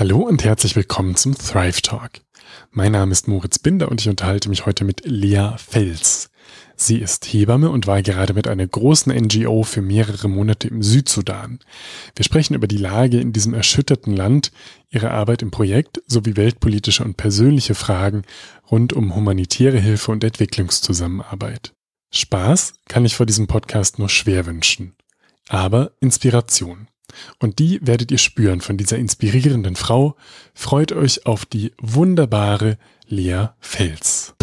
Hallo und herzlich willkommen zum Thrive Talk. Mein Name ist Moritz Binder und ich unterhalte mich heute mit Lea Fels. Sie ist Hebamme und war gerade mit einer großen NGO für mehrere Monate im Südsudan. Wir sprechen über die Lage in diesem erschütterten Land, ihre Arbeit im Projekt sowie weltpolitische und persönliche Fragen rund um humanitäre Hilfe und Entwicklungszusammenarbeit. Spaß kann ich vor diesem Podcast nur schwer wünschen. Aber Inspiration. Und die werdet ihr spüren von dieser inspirierenden Frau. Freut euch auf die wunderbare Lea Fels.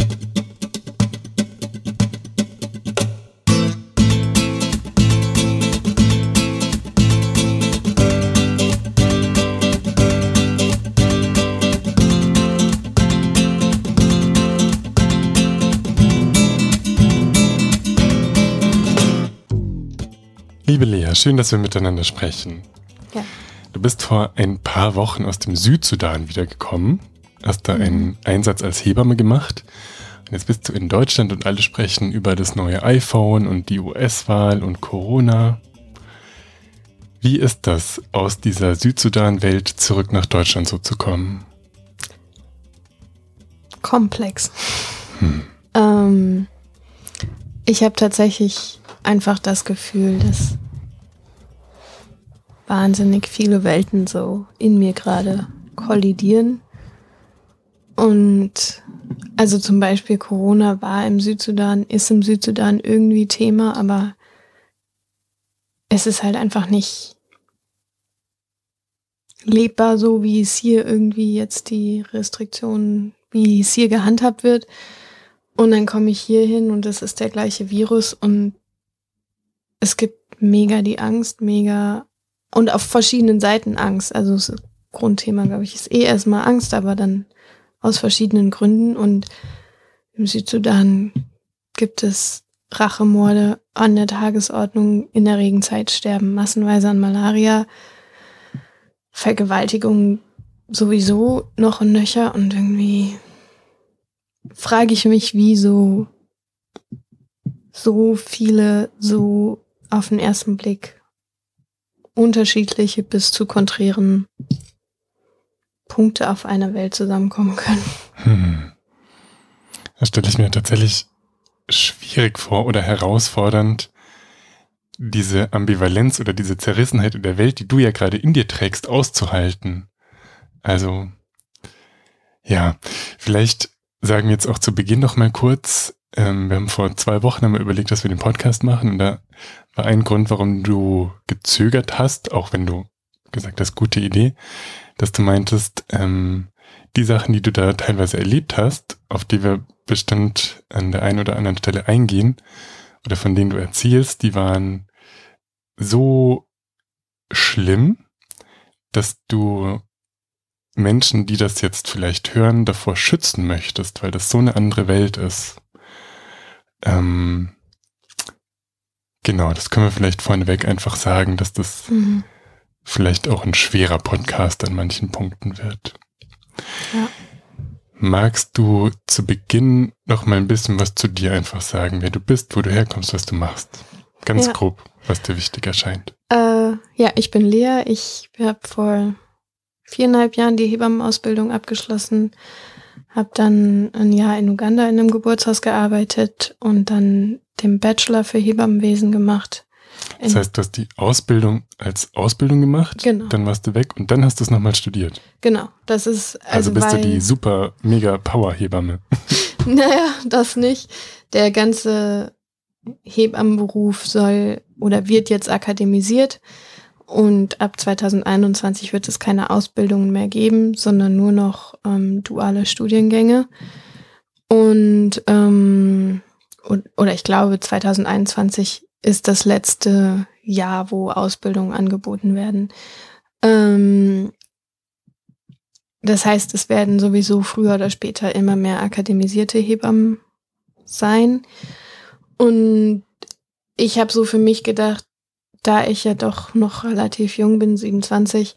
Liebe Lea, schön, dass wir miteinander sprechen. Ja. Du bist vor ein paar Wochen aus dem Südsudan wiedergekommen, hast da mhm. einen Einsatz als Hebamme gemacht. Und jetzt bist du in Deutschland und alle sprechen über das neue iPhone und die US-Wahl und Corona. Wie ist das, aus dieser Südsudan-Welt zurück nach Deutschland so zu kommen? Komplex. Hm. Ähm, ich habe tatsächlich einfach das Gefühl, dass wahnsinnig viele Welten so in mir gerade kollidieren. Und also zum Beispiel Corona war im Südsudan, ist im Südsudan irgendwie Thema, aber es ist halt einfach nicht lebbar, so wie es hier irgendwie jetzt die Restriktionen, wie es hier gehandhabt wird. Und dann komme ich hier hin und es ist der gleiche Virus und es gibt mega die Angst, mega und auf verschiedenen Seiten Angst. Also das Grundthema, glaube ich, ist eh erstmal Angst, aber dann aus verschiedenen Gründen. Und im Südsudan gibt es Rachemorde an der Tagesordnung. In der Regenzeit sterben massenweise an Malaria. Vergewaltigung sowieso noch und nöcher. Und irgendwie frage ich mich, wieso so viele so auf den ersten Blick unterschiedliche bis zu konträren Punkte auf einer Welt zusammenkommen können. Hm. Das stelle ich mir tatsächlich schwierig vor oder herausfordernd, diese Ambivalenz oder diese Zerrissenheit in der Welt, die du ja gerade in dir trägst, auszuhalten. Also, ja, vielleicht sagen wir jetzt auch zu Beginn noch mal kurz, ähm, wir haben vor zwei Wochen haben wir überlegt, dass wir den Podcast machen und da war ein Grund, warum du gezögert hast, auch wenn du gesagt hast, gute Idee, dass du meintest, ähm, die Sachen, die du da teilweise erlebt hast, auf die wir bestimmt an der einen oder anderen Stelle eingehen oder von denen du erzählst, die waren so schlimm, dass du Menschen, die das jetzt vielleicht hören, davor schützen möchtest, weil das so eine andere Welt ist. Ähm, genau, das können wir vielleicht vorneweg einfach sagen, dass das mhm. vielleicht auch ein schwerer Podcast an manchen Punkten wird. Ja. Magst du zu Beginn noch mal ein bisschen was zu dir einfach sagen, wer du bist, wo du herkommst, was du machst? Ganz ja. grob, was dir wichtig erscheint. Äh, ja, ich bin Lea. Ich habe vor viereinhalb Jahren die Hebammenausbildung abgeschlossen, habe dann ein Jahr in Uganda in einem Geburtshaus gearbeitet und dann den Bachelor für Hebammenwesen gemacht. Das heißt, du hast die Ausbildung als Ausbildung gemacht, genau. dann warst du weg und dann hast du es nochmal studiert. Genau, das ist also, also bist du die super mega Power Hebamme. naja, das nicht. Der ganze Hebammenberuf soll oder wird jetzt akademisiert. Und ab 2021 wird es keine Ausbildungen mehr geben, sondern nur noch ähm, duale Studiengänge. Und, ähm, und oder ich glaube, 2021 ist das letzte Jahr, wo Ausbildungen angeboten werden. Ähm, das heißt, es werden sowieso früher oder später immer mehr akademisierte Hebammen sein. Und ich habe so für mich gedacht, da ich ja doch noch relativ jung bin, 27,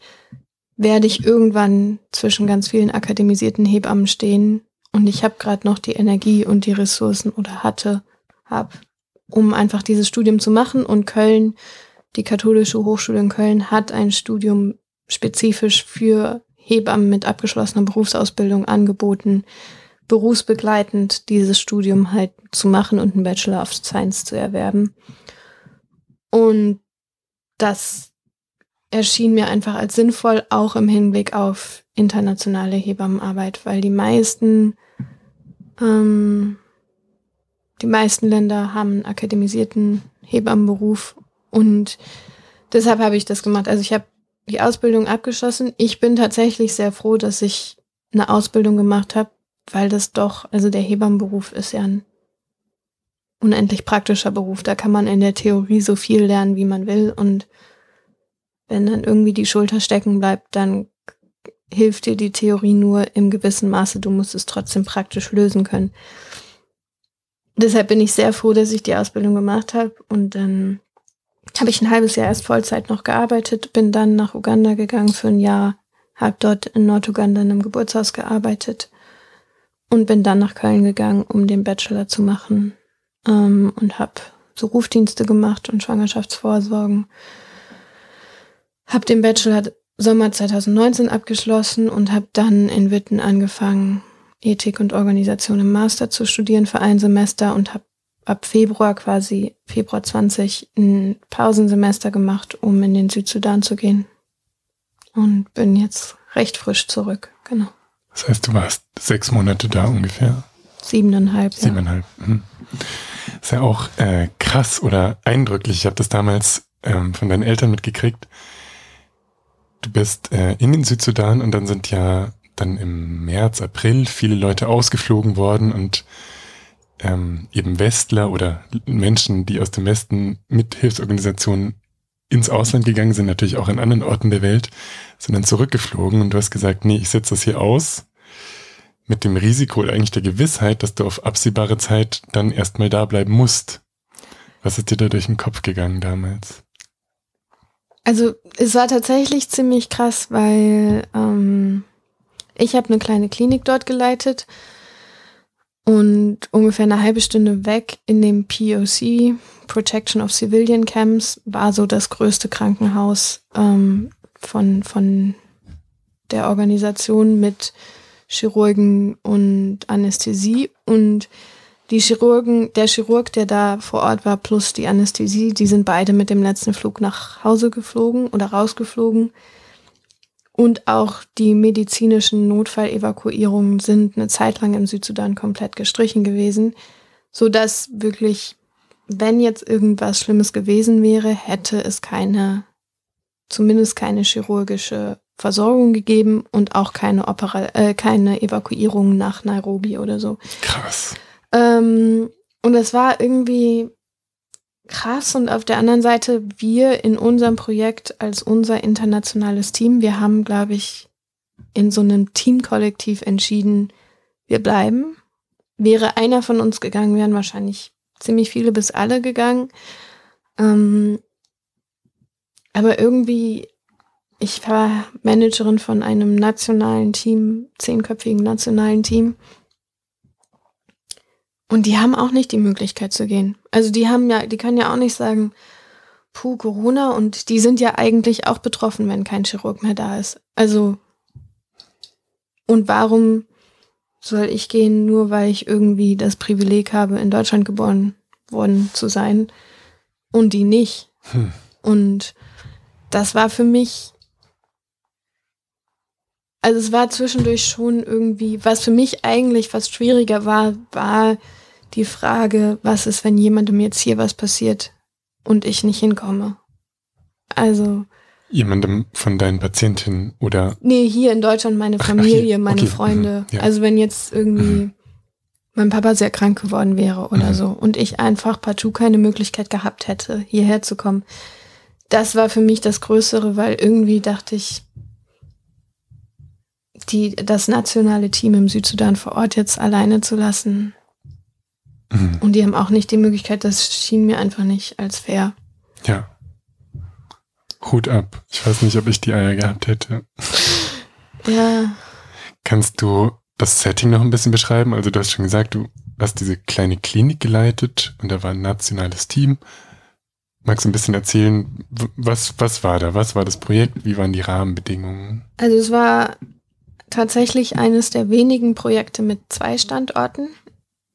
werde ich irgendwann zwischen ganz vielen akademisierten Hebammen stehen. Und ich habe gerade noch die Energie und die Ressourcen oder hatte, hab, um einfach dieses Studium zu machen. Und Köln, die katholische Hochschule in Köln, hat ein Studium spezifisch für Hebammen mit abgeschlossener Berufsausbildung angeboten, berufsbegleitend dieses Studium halt zu machen und einen Bachelor of Science zu erwerben. Und das erschien mir einfach als sinnvoll, auch im Hinblick auf internationale Hebammenarbeit, weil die meisten, ähm, die meisten Länder haben einen akademisierten Hebammenberuf und deshalb habe ich das gemacht. Also ich habe die Ausbildung abgeschlossen. Ich bin tatsächlich sehr froh, dass ich eine Ausbildung gemacht habe, weil das doch, also der Hebammenberuf ist ja ein unendlich praktischer Beruf. Da kann man in der Theorie so viel lernen, wie man will. Und wenn dann irgendwie die Schulter stecken bleibt, dann hilft dir die Theorie nur im gewissen Maße. Du musst es trotzdem praktisch lösen können. Deshalb bin ich sehr froh, dass ich die Ausbildung gemacht habe. Und dann habe ich ein halbes Jahr erst Vollzeit noch gearbeitet, bin dann nach Uganda gegangen für ein Jahr, habe dort in Norduganda in einem Geburtshaus gearbeitet und bin dann nach Köln gegangen, um den Bachelor zu machen ähm, und habe so Rufdienste gemacht und Schwangerschaftsvorsorgen. Habe den Bachelor Sommer 2019 abgeschlossen und habe dann in Witten angefangen, Ethik und Organisation im Master zu studieren für ein Semester und habe ab Februar quasi, Februar 20, ein Pausensemester gemacht, um in den Südsudan zu gehen. Und bin jetzt recht frisch zurück, genau. Das heißt, du warst sechs Monate da ungefähr? Siebeneinhalb, ja. Siebeneinhalb. Mhm. Ist ja auch äh, krass oder eindrücklich. Ich habe das damals ähm, von deinen Eltern mitgekriegt. Du bist äh, in den Südsudan und dann sind ja dann im März, April viele Leute ausgeflogen worden und ähm, eben Westler oder Menschen, die aus dem Westen mit Hilfsorganisationen ins Ausland gegangen sind, natürlich auch in anderen Orten der Welt, sind dann zurückgeflogen und du hast gesagt, nee, ich setze das hier aus mit dem Risiko oder eigentlich der Gewissheit, dass du auf absehbare Zeit dann erstmal da bleiben musst. Was ist dir da durch den Kopf gegangen damals? Also es war tatsächlich ziemlich krass, weil ähm, ich habe eine kleine Klinik dort geleitet und ungefähr eine halbe Stunde weg in dem POC, Protection of Civilian Camps, war so das größte Krankenhaus ähm, von, von der Organisation mit Chirurgen und Anästhesie. Und die Chirurgen, der Chirurg, der da vor Ort war, plus die Anästhesie, die sind beide mit dem letzten Flug nach Hause geflogen oder rausgeflogen. Und auch die medizinischen Notfallevakuierungen sind eine Zeit lang im Südsudan komplett gestrichen gewesen, so dass wirklich, wenn jetzt irgendwas Schlimmes gewesen wäre, hätte es keine, zumindest keine chirurgische Versorgung gegeben und auch keine Opera äh, keine Evakuierung nach Nairobi oder so. Krass. Ähm, und es war irgendwie krass und auf der anderen Seite wir in unserem Projekt als unser internationales Team, wir haben, glaube ich, in so einem Teamkollektiv entschieden, wir bleiben. Wäre einer von uns gegangen, wären wahrscheinlich ziemlich viele bis alle gegangen. Ähm, aber irgendwie, ich war Managerin von einem nationalen Team, zehnköpfigen nationalen Team. Und die haben auch nicht die Möglichkeit zu gehen. Also die haben ja, die können ja auch nicht sagen, puh, Corona und die sind ja eigentlich auch betroffen, wenn kein Chirurg mehr da ist. Also, und warum soll ich gehen, nur weil ich irgendwie das Privileg habe, in Deutschland geboren worden zu sein und die nicht? Hm. Und das war für mich, also es war zwischendurch schon irgendwie, was für mich eigentlich fast schwieriger war, war die Frage, was ist, wenn jemandem jetzt hier was passiert und ich nicht hinkomme? Also. Jemandem von deinen Patientinnen oder? Nee, hier in Deutschland meine Familie, Ach, meine okay. Freunde. Mhm. Ja. Also wenn jetzt irgendwie mhm. mein Papa sehr krank geworden wäre oder mhm. so und ich einfach partout keine Möglichkeit gehabt hätte, hierher zu kommen. Das war für mich das Größere, weil irgendwie dachte ich, die, das nationale Team im Südsudan vor Ort jetzt alleine zu lassen, Mhm. Und die haben auch nicht die Möglichkeit, das schien mir einfach nicht als fair. Ja. Hut ab. Ich weiß nicht, ob ich die Eier gehabt hätte. Ja. Kannst du das Setting noch ein bisschen beschreiben? Also du hast schon gesagt, du hast diese kleine Klinik geleitet und da war ein nationales Team. Magst du ein bisschen erzählen, was, was war da? Was war das Projekt? Wie waren die Rahmenbedingungen? Also es war tatsächlich eines der wenigen Projekte mit zwei Standorten.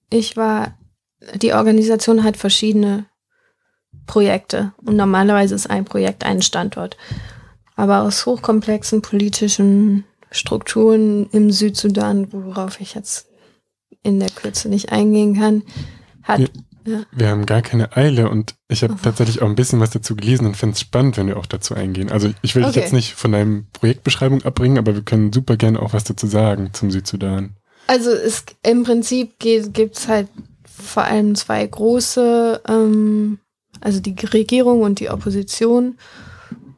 Ich war, die Organisation hat verschiedene Projekte und normalerweise ist ein Projekt ein Standort. Aber aus hochkomplexen politischen Strukturen im Südsudan, worauf ich jetzt in der Kürze nicht eingehen kann, hat. Ja, ja. Wir haben gar keine Eile und ich habe oh. tatsächlich auch ein bisschen was dazu gelesen und finde es spannend, wenn wir auch dazu eingehen. Also ich will okay. dich jetzt nicht von deinem Projektbeschreibung abbringen, aber wir können super gerne auch was dazu sagen zum Südsudan. Also es im Prinzip gibt es halt vor allem zwei große, ähm, also die Regierung und die Opposition.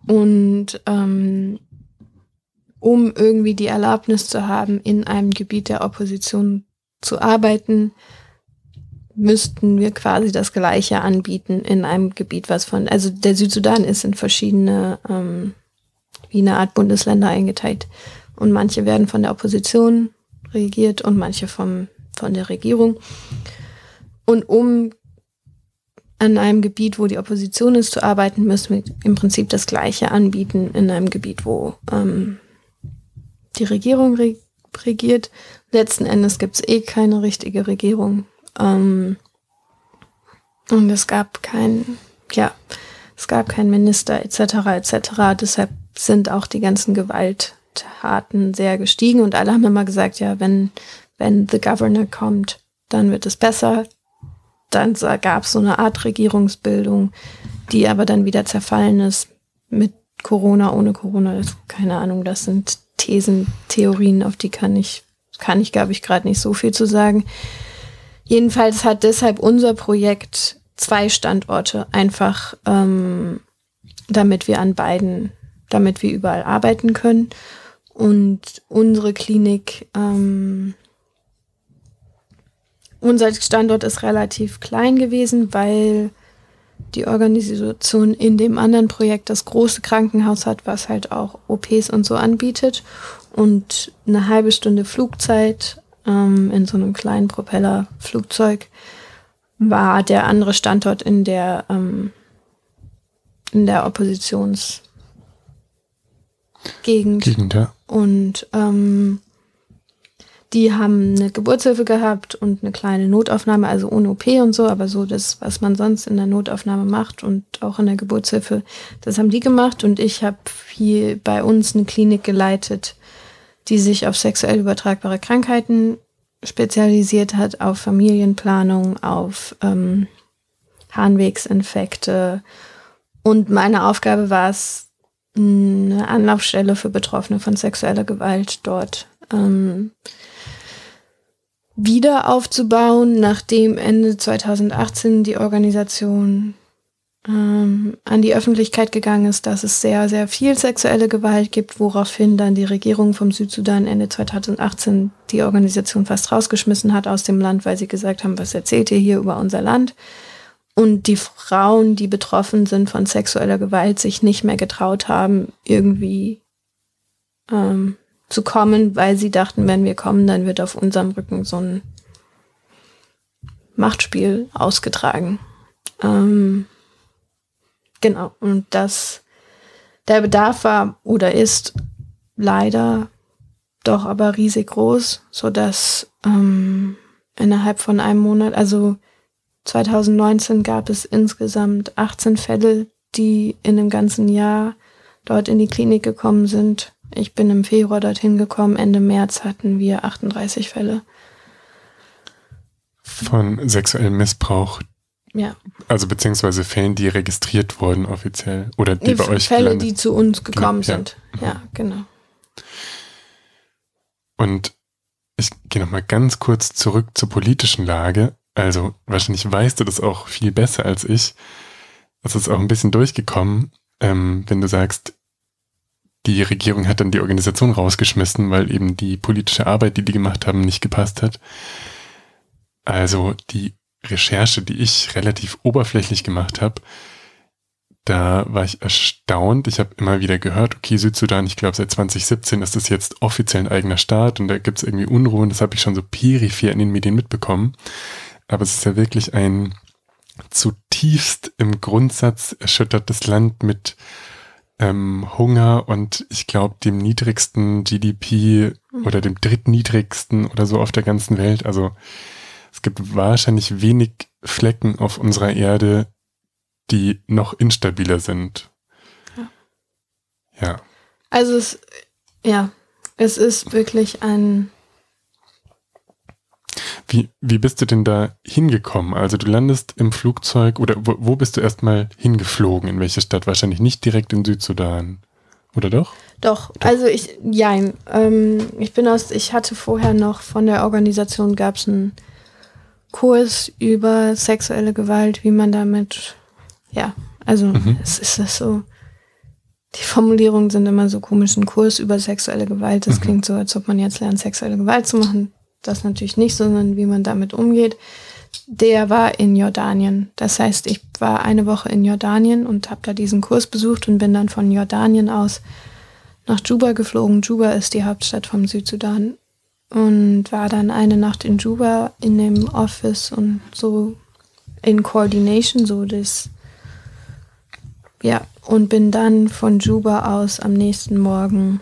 Und ähm, um irgendwie die Erlaubnis zu haben, in einem Gebiet der Opposition zu arbeiten, müssten wir quasi das Gleiche anbieten in einem Gebiet, was von, also der Südsudan ist in verschiedene, ähm, wie eine Art Bundesländer eingeteilt. Und manche werden von der Opposition regiert und manche vom, von der Regierung. Und um an einem Gebiet, wo die Opposition ist, zu arbeiten, müssen wir im Prinzip das Gleiche anbieten in einem Gebiet, wo ähm, die Regierung re regiert. Letzten Endes gibt es eh keine richtige Regierung. Ähm, und es gab kein, ja, es gab keinen Minister etc. etc. Deshalb sind auch die ganzen Gewalttaten sehr gestiegen und alle haben immer gesagt, ja, wenn, wenn the Governor kommt, dann wird es besser. Dann gab es so eine Art Regierungsbildung, die aber dann wieder zerfallen ist mit Corona, ohne Corona. Das, keine Ahnung, das sind Thesen, Theorien, auf die kann ich, kann ich, glaube ich, gerade nicht so viel zu sagen. Jedenfalls hat deshalb unser Projekt zwei Standorte, einfach ähm, damit wir an beiden, damit wir überall arbeiten können. Und unsere Klinik, ähm, unser Standort ist relativ klein gewesen, weil die Organisation in dem anderen Projekt das große Krankenhaus hat, was halt auch OPs und so anbietet. Und eine halbe Stunde Flugzeit ähm, in so einem kleinen Propellerflugzeug, war der andere Standort in der, ähm, in der Oppositionsgegend. Gegend, ja. Und ähm, die haben eine Geburtshilfe gehabt und eine kleine Notaufnahme, also ohne OP und so, aber so das, was man sonst in der Notaufnahme macht und auch in der Geburtshilfe, das haben die gemacht und ich habe hier bei uns eine Klinik geleitet, die sich auf sexuell übertragbare Krankheiten spezialisiert hat, auf Familienplanung, auf ähm, Harnwegsinfekte. Und meine Aufgabe war es, eine Anlaufstelle für Betroffene von sexueller Gewalt dort ähm, wieder aufzubauen, nachdem Ende 2018 die Organisation ähm, an die Öffentlichkeit gegangen ist, dass es sehr, sehr viel sexuelle Gewalt gibt, woraufhin dann die Regierung vom Südsudan Ende 2018 die Organisation fast rausgeschmissen hat aus dem Land, weil sie gesagt haben, was erzählt ihr hier über unser Land? Und die Frauen, die betroffen sind von sexueller Gewalt, sich nicht mehr getraut haben, irgendwie ähm, zu kommen, weil sie dachten, wenn wir kommen, dann wird auf unserem Rücken so ein Machtspiel ausgetragen. Ähm, Genau. Und das, der Bedarf war oder ist leider doch aber riesig groß, so dass ähm, innerhalb von einem Monat, also 2019 gab es insgesamt 18 Fälle, die in dem ganzen Jahr dort in die Klinik gekommen sind. Ich bin im Februar dorthin gekommen, Ende März hatten wir 38 Fälle. Von sexuellem Missbrauch ja. Also beziehungsweise Fällen, die registriert wurden offiziell oder die bei euch Fälle, gelandet. die zu uns genau, gekommen genau, sind. Ja. ja, genau. Und ich gehe nochmal ganz kurz zurück zur politischen Lage. Also wahrscheinlich weißt du das auch viel besser als ich. Das ist auch ein bisschen durchgekommen, ähm, wenn du sagst, die Regierung hat dann die Organisation rausgeschmissen, weil eben die politische Arbeit, die die gemacht haben, nicht gepasst hat. Also die Recherche, die ich relativ oberflächlich gemacht habe, da war ich erstaunt. Ich habe immer wieder gehört, okay, Südsudan, ich glaube seit 2017 ist das jetzt offiziell ein eigener Staat und da gibt es irgendwie Unruhen. Das habe ich schon so peripher in den Medien mitbekommen. Aber es ist ja wirklich ein zutiefst im Grundsatz erschüttertes Land mit ähm, Hunger und ich glaube dem niedrigsten GDP oder dem drittniedrigsten oder so auf der ganzen Welt. Also es gibt wahrscheinlich wenig Flecken auf unserer Erde, die noch instabiler sind. Ja. ja. Also es, ja, es ist wirklich ein. Wie, wie bist du denn da hingekommen? Also du landest im Flugzeug oder wo, wo bist du erstmal hingeflogen? In welche Stadt? Wahrscheinlich nicht direkt in Südsudan. Oder doch? Doch, also ich, ja, ähm, ich bin aus, ich hatte vorher noch von der Organisation gab es einen Kurs über sexuelle Gewalt, wie man damit, ja, also mhm. es ist das so, die Formulierungen sind immer so komisch, ein Kurs über sexuelle Gewalt, das mhm. klingt so, als ob man jetzt lernt, sexuelle Gewalt zu machen. Das natürlich nicht, sondern wie man damit umgeht. Der war in Jordanien. Das heißt, ich war eine Woche in Jordanien und habe da diesen Kurs besucht und bin dann von Jordanien aus nach Juba geflogen. Juba ist die Hauptstadt vom Südsudan und war dann eine Nacht in Juba in dem Office und so in Coordination, so das, ja, und bin dann von Juba aus am nächsten Morgen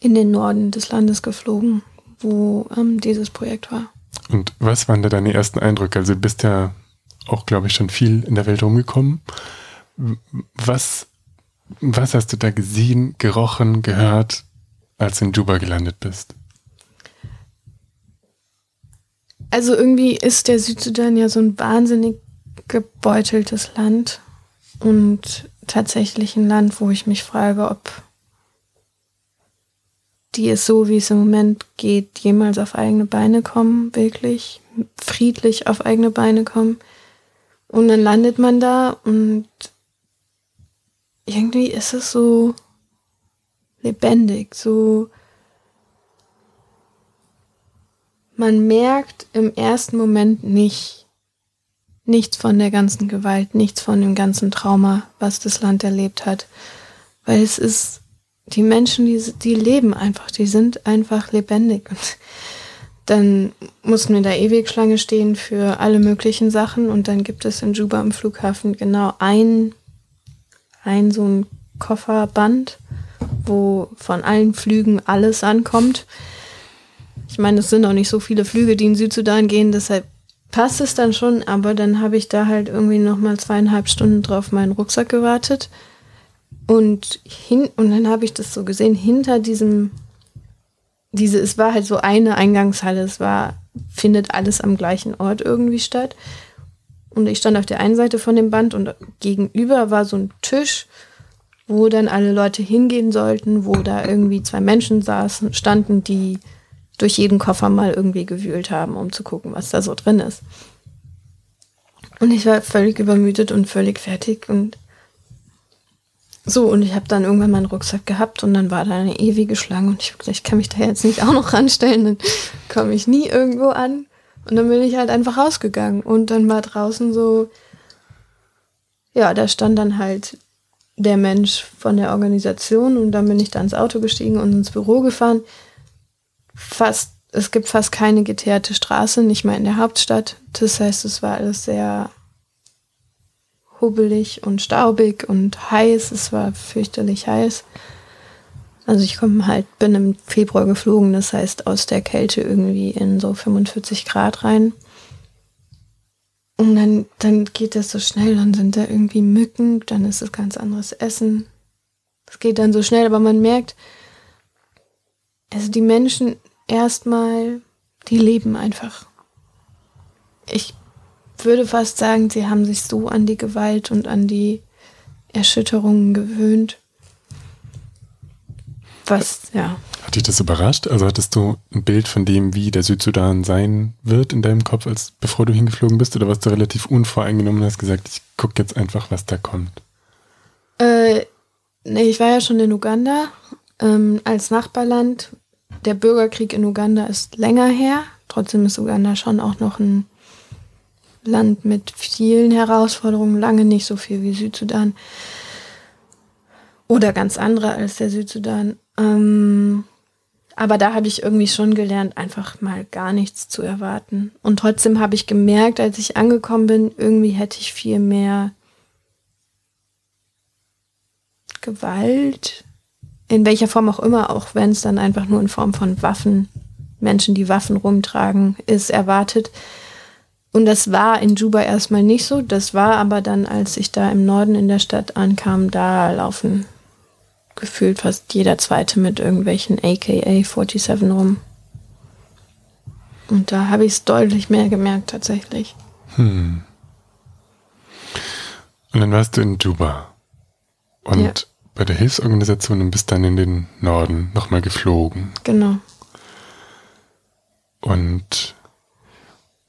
in den Norden des Landes geflogen, wo ähm, dieses Projekt war. Und was waren da deine ersten Eindrücke? Also du bist ja auch, glaube ich, schon viel in der Welt rumgekommen. Was, was hast du da gesehen, gerochen, gehört, als du in Juba gelandet bist? Also irgendwie ist der Südsudan ja so ein wahnsinnig gebeuteltes Land und tatsächlich ein Land, wo ich mich frage, ob die es so, wie es im Moment geht, jemals auf eigene Beine kommen, wirklich friedlich auf eigene Beine kommen. Und dann landet man da und irgendwie ist es so lebendig, so man merkt im ersten Moment nicht, nichts von der ganzen Gewalt, nichts von dem ganzen Trauma, was das Land erlebt hat. Weil es ist, die Menschen, die, die leben einfach, die sind einfach lebendig. Und dann mussten wir da ewig Schlange stehen für alle möglichen Sachen und dann gibt es in Juba am Flughafen genau ein, ein so ein Kofferband, wo von allen Flügen alles ankommt. Ich meine, es sind auch nicht so viele Flüge, die in Südsudan gehen, deshalb passt es dann schon, aber dann habe ich da halt irgendwie nochmal zweieinhalb Stunden drauf meinen Rucksack gewartet. Und, hin, und dann habe ich das so gesehen, hinter diesem, diese, es war halt so eine Eingangshalle, es war, findet alles am gleichen Ort irgendwie statt. Und ich stand auf der einen Seite von dem Band und gegenüber war so ein Tisch, wo dann alle Leute hingehen sollten, wo da irgendwie zwei Menschen saßen, standen, die durch jeden Koffer mal irgendwie gewühlt haben, um zu gucken, was da so drin ist. Und ich war völlig übermüdet und völlig fertig und so, und ich habe dann irgendwann meinen Rucksack gehabt und dann war da eine ewige Schlange und ich hab gesagt, ich kann mich da jetzt nicht auch noch ranstellen, dann komme ich nie irgendwo an. Und dann bin ich halt einfach rausgegangen und dann war draußen so, ja, da stand dann halt der Mensch von der Organisation und dann bin ich da ins Auto gestiegen und ins Büro gefahren fast, es gibt fast keine geteerte Straße, nicht mal in der Hauptstadt. Das heißt, es war alles sehr hubbelig und staubig und heiß. Es war fürchterlich heiß. Also ich komme halt, bin im Februar geflogen, das heißt aus der Kälte irgendwie in so 45 Grad rein. Und dann, dann geht das so schnell, dann sind da irgendwie Mücken, dann ist es ganz anderes Essen. Es geht dann so schnell, aber man merkt, also die Menschen erstmal, die leben einfach. Ich würde fast sagen, sie haben sich so an die Gewalt und an die Erschütterungen gewöhnt. Was, ja. Hat dich das überrascht? Also hattest du ein Bild von dem, wie der Südsudan sein wird in deinem Kopf, als bevor du hingeflogen bist? Oder warst du relativ unvoreingenommen und hast gesagt, ich gucke jetzt einfach, was da kommt? Äh, nee, ich war ja schon in Uganda ähm, als Nachbarland der Bürgerkrieg in Uganda ist länger her. Trotzdem ist Uganda schon auch noch ein Land mit vielen Herausforderungen, lange nicht so viel wie Südsudan. Oder ganz andere als der Südsudan. Ähm, aber da habe ich irgendwie schon gelernt, einfach mal gar nichts zu erwarten. Und trotzdem habe ich gemerkt, als ich angekommen bin, irgendwie hätte ich viel mehr Gewalt in welcher Form auch immer, auch wenn es dann einfach nur in Form von Waffen, Menschen, die Waffen rumtragen, ist erwartet. Und das war in Juba erstmal nicht so. Das war aber dann, als ich da im Norden in der Stadt ankam, da laufen gefühlt fast jeder Zweite mit irgendwelchen AKA 47 rum. Und da habe ich es deutlich mehr gemerkt tatsächlich. Hm. Und dann warst du in Juba. Und ja. Bei der Hilfsorganisation und bist dann in den Norden nochmal geflogen. Genau. Und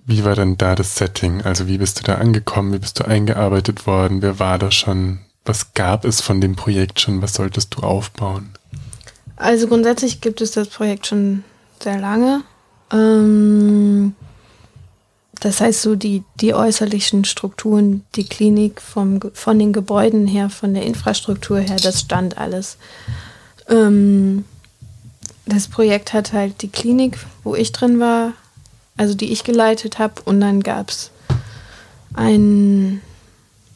wie war dann da das Setting? Also wie bist du da angekommen? Wie bist du eingearbeitet worden? Wer war da schon? Was gab es von dem Projekt schon? Was solltest du aufbauen? Also grundsätzlich gibt es das Projekt schon sehr lange. Ähm, das heißt, so die, die äußerlichen Strukturen, die Klinik vom, von den Gebäuden her, von der Infrastruktur her, das stand alles. Ähm, das Projekt hat halt die Klinik, wo ich drin war, also die ich geleitet habe, und dann gab es einen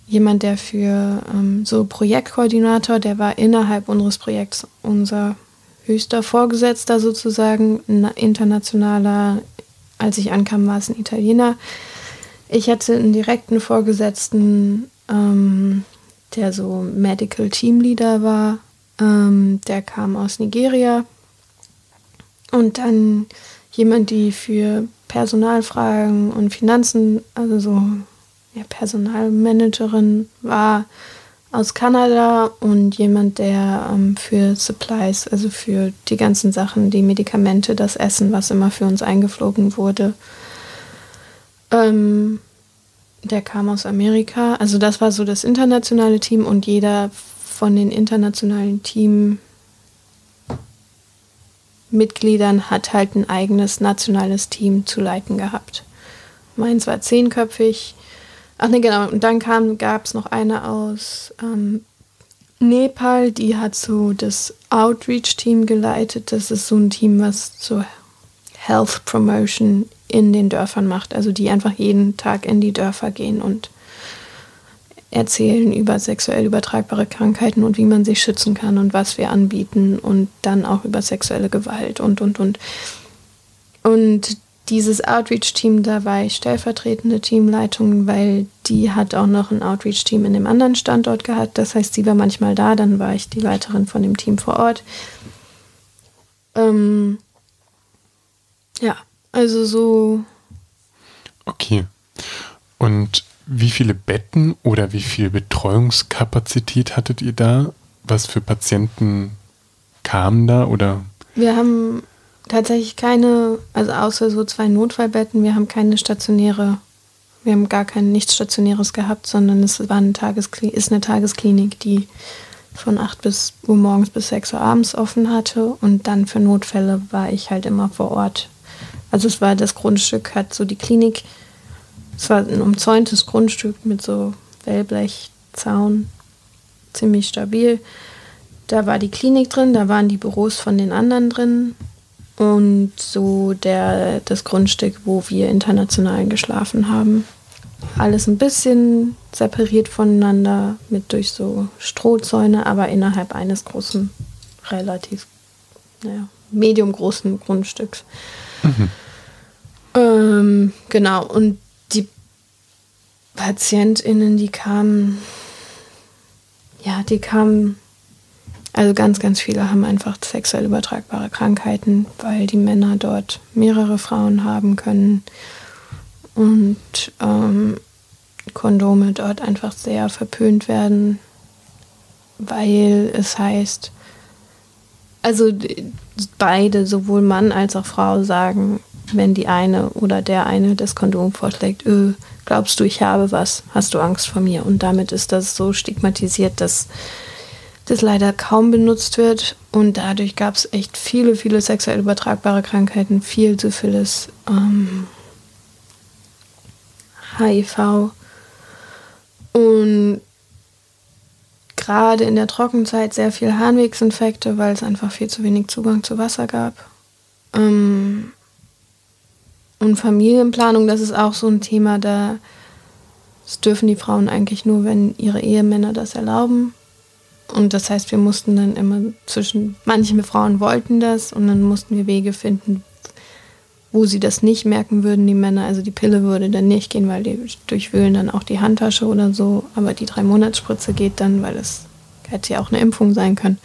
jemand, der für ähm, so Projektkoordinator, der war innerhalb unseres Projekts unser höchster Vorgesetzter sozusagen, ein internationaler, als ich ankam, war es ein Italiener. Ich hatte einen direkten Vorgesetzten, ähm, der so Medical Team Leader war. Ähm, der kam aus Nigeria. Und dann jemand, die für Personalfragen und Finanzen, also so ja, Personalmanagerin war aus Kanada und jemand, der ähm, für Supplies, also für die ganzen Sachen, die Medikamente, das Essen, was immer für uns eingeflogen wurde, ähm, der kam aus Amerika. Also das war so das internationale Team und jeder von den internationalen Teammitgliedern hat halt ein eigenes nationales Team zu leiten gehabt. Meins war zehnköpfig, Ach ne, genau. Und dann gab es noch eine aus ähm, Nepal, die hat so das Outreach-Team geleitet. Das ist so ein Team, was so Health Promotion in den Dörfern macht. Also die einfach jeden Tag in die Dörfer gehen und erzählen über sexuell übertragbare Krankheiten und wie man sich schützen kann und was wir anbieten und dann auch über sexuelle Gewalt und, und, und. Und dieses Outreach-Team, da war ich stellvertretende Teamleitung, weil die hat auch noch ein Outreach-Team in dem anderen Standort gehabt. Das heißt, sie war manchmal da, dann war ich die Leiterin von dem Team vor Ort. Ähm, ja, also so. Okay. Und wie viele Betten oder wie viel Betreuungskapazität hattet ihr da? Was für Patienten kamen da oder? Wir haben tatsächlich keine, also außer so zwei Notfallbetten, wir haben keine stationäre, wir haben gar kein nichts Stationäres gehabt, sondern es war eine Tagesklinik, ist eine Tagesklinik, die von 8 bis Uhr morgens bis 6 Uhr abends offen hatte und dann für Notfälle war ich halt immer vor Ort. Also es war das Grundstück, hat so die Klinik, es war ein umzäuntes Grundstück mit so Wellblechzaun, ziemlich stabil. Da war die Klinik drin, da waren die Büros von den anderen drin und so der, das Grundstück, wo wir international geschlafen haben. Alles ein bisschen separiert voneinander mit durch so Strohzäune, aber innerhalb eines großen, relativ naja, medium großen Grundstücks. Mhm. Ähm, genau, und die PatientInnen, die kamen, ja, die kamen also ganz, ganz viele haben einfach sexuell übertragbare Krankheiten, weil die Männer dort mehrere Frauen haben können und ähm, Kondome dort einfach sehr verpönt werden, weil es heißt, also beide, sowohl Mann als auch Frau, sagen, wenn die eine oder der eine das Kondom vorschlägt, öh, glaubst du, ich habe was, hast du Angst vor mir? Und damit ist das so stigmatisiert, dass das leider kaum benutzt wird. Und dadurch gab es echt viele, viele sexuell übertragbare Krankheiten, viel Syphilis, ähm, HIV. Und gerade in der Trockenzeit sehr viel Harnwegsinfekte, weil es einfach viel zu wenig Zugang zu Wasser gab. Ähm, und Familienplanung, das ist auch so ein Thema, da das dürfen die Frauen eigentlich nur, wenn ihre Ehemänner das erlauben. Und das heißt, wir mussten dann immer zwischen, manche Frauen wollten das und dann mussten wir Wege finden, wo sie das nicht merken würden, die Männer. Also die Pille würde dann nicht gehen, weil die durchwühlen dann auch die Handtasche oder so. Aber die drei Monatsspritze geht dann, weil es hätte ja auch eine Impfung sein können.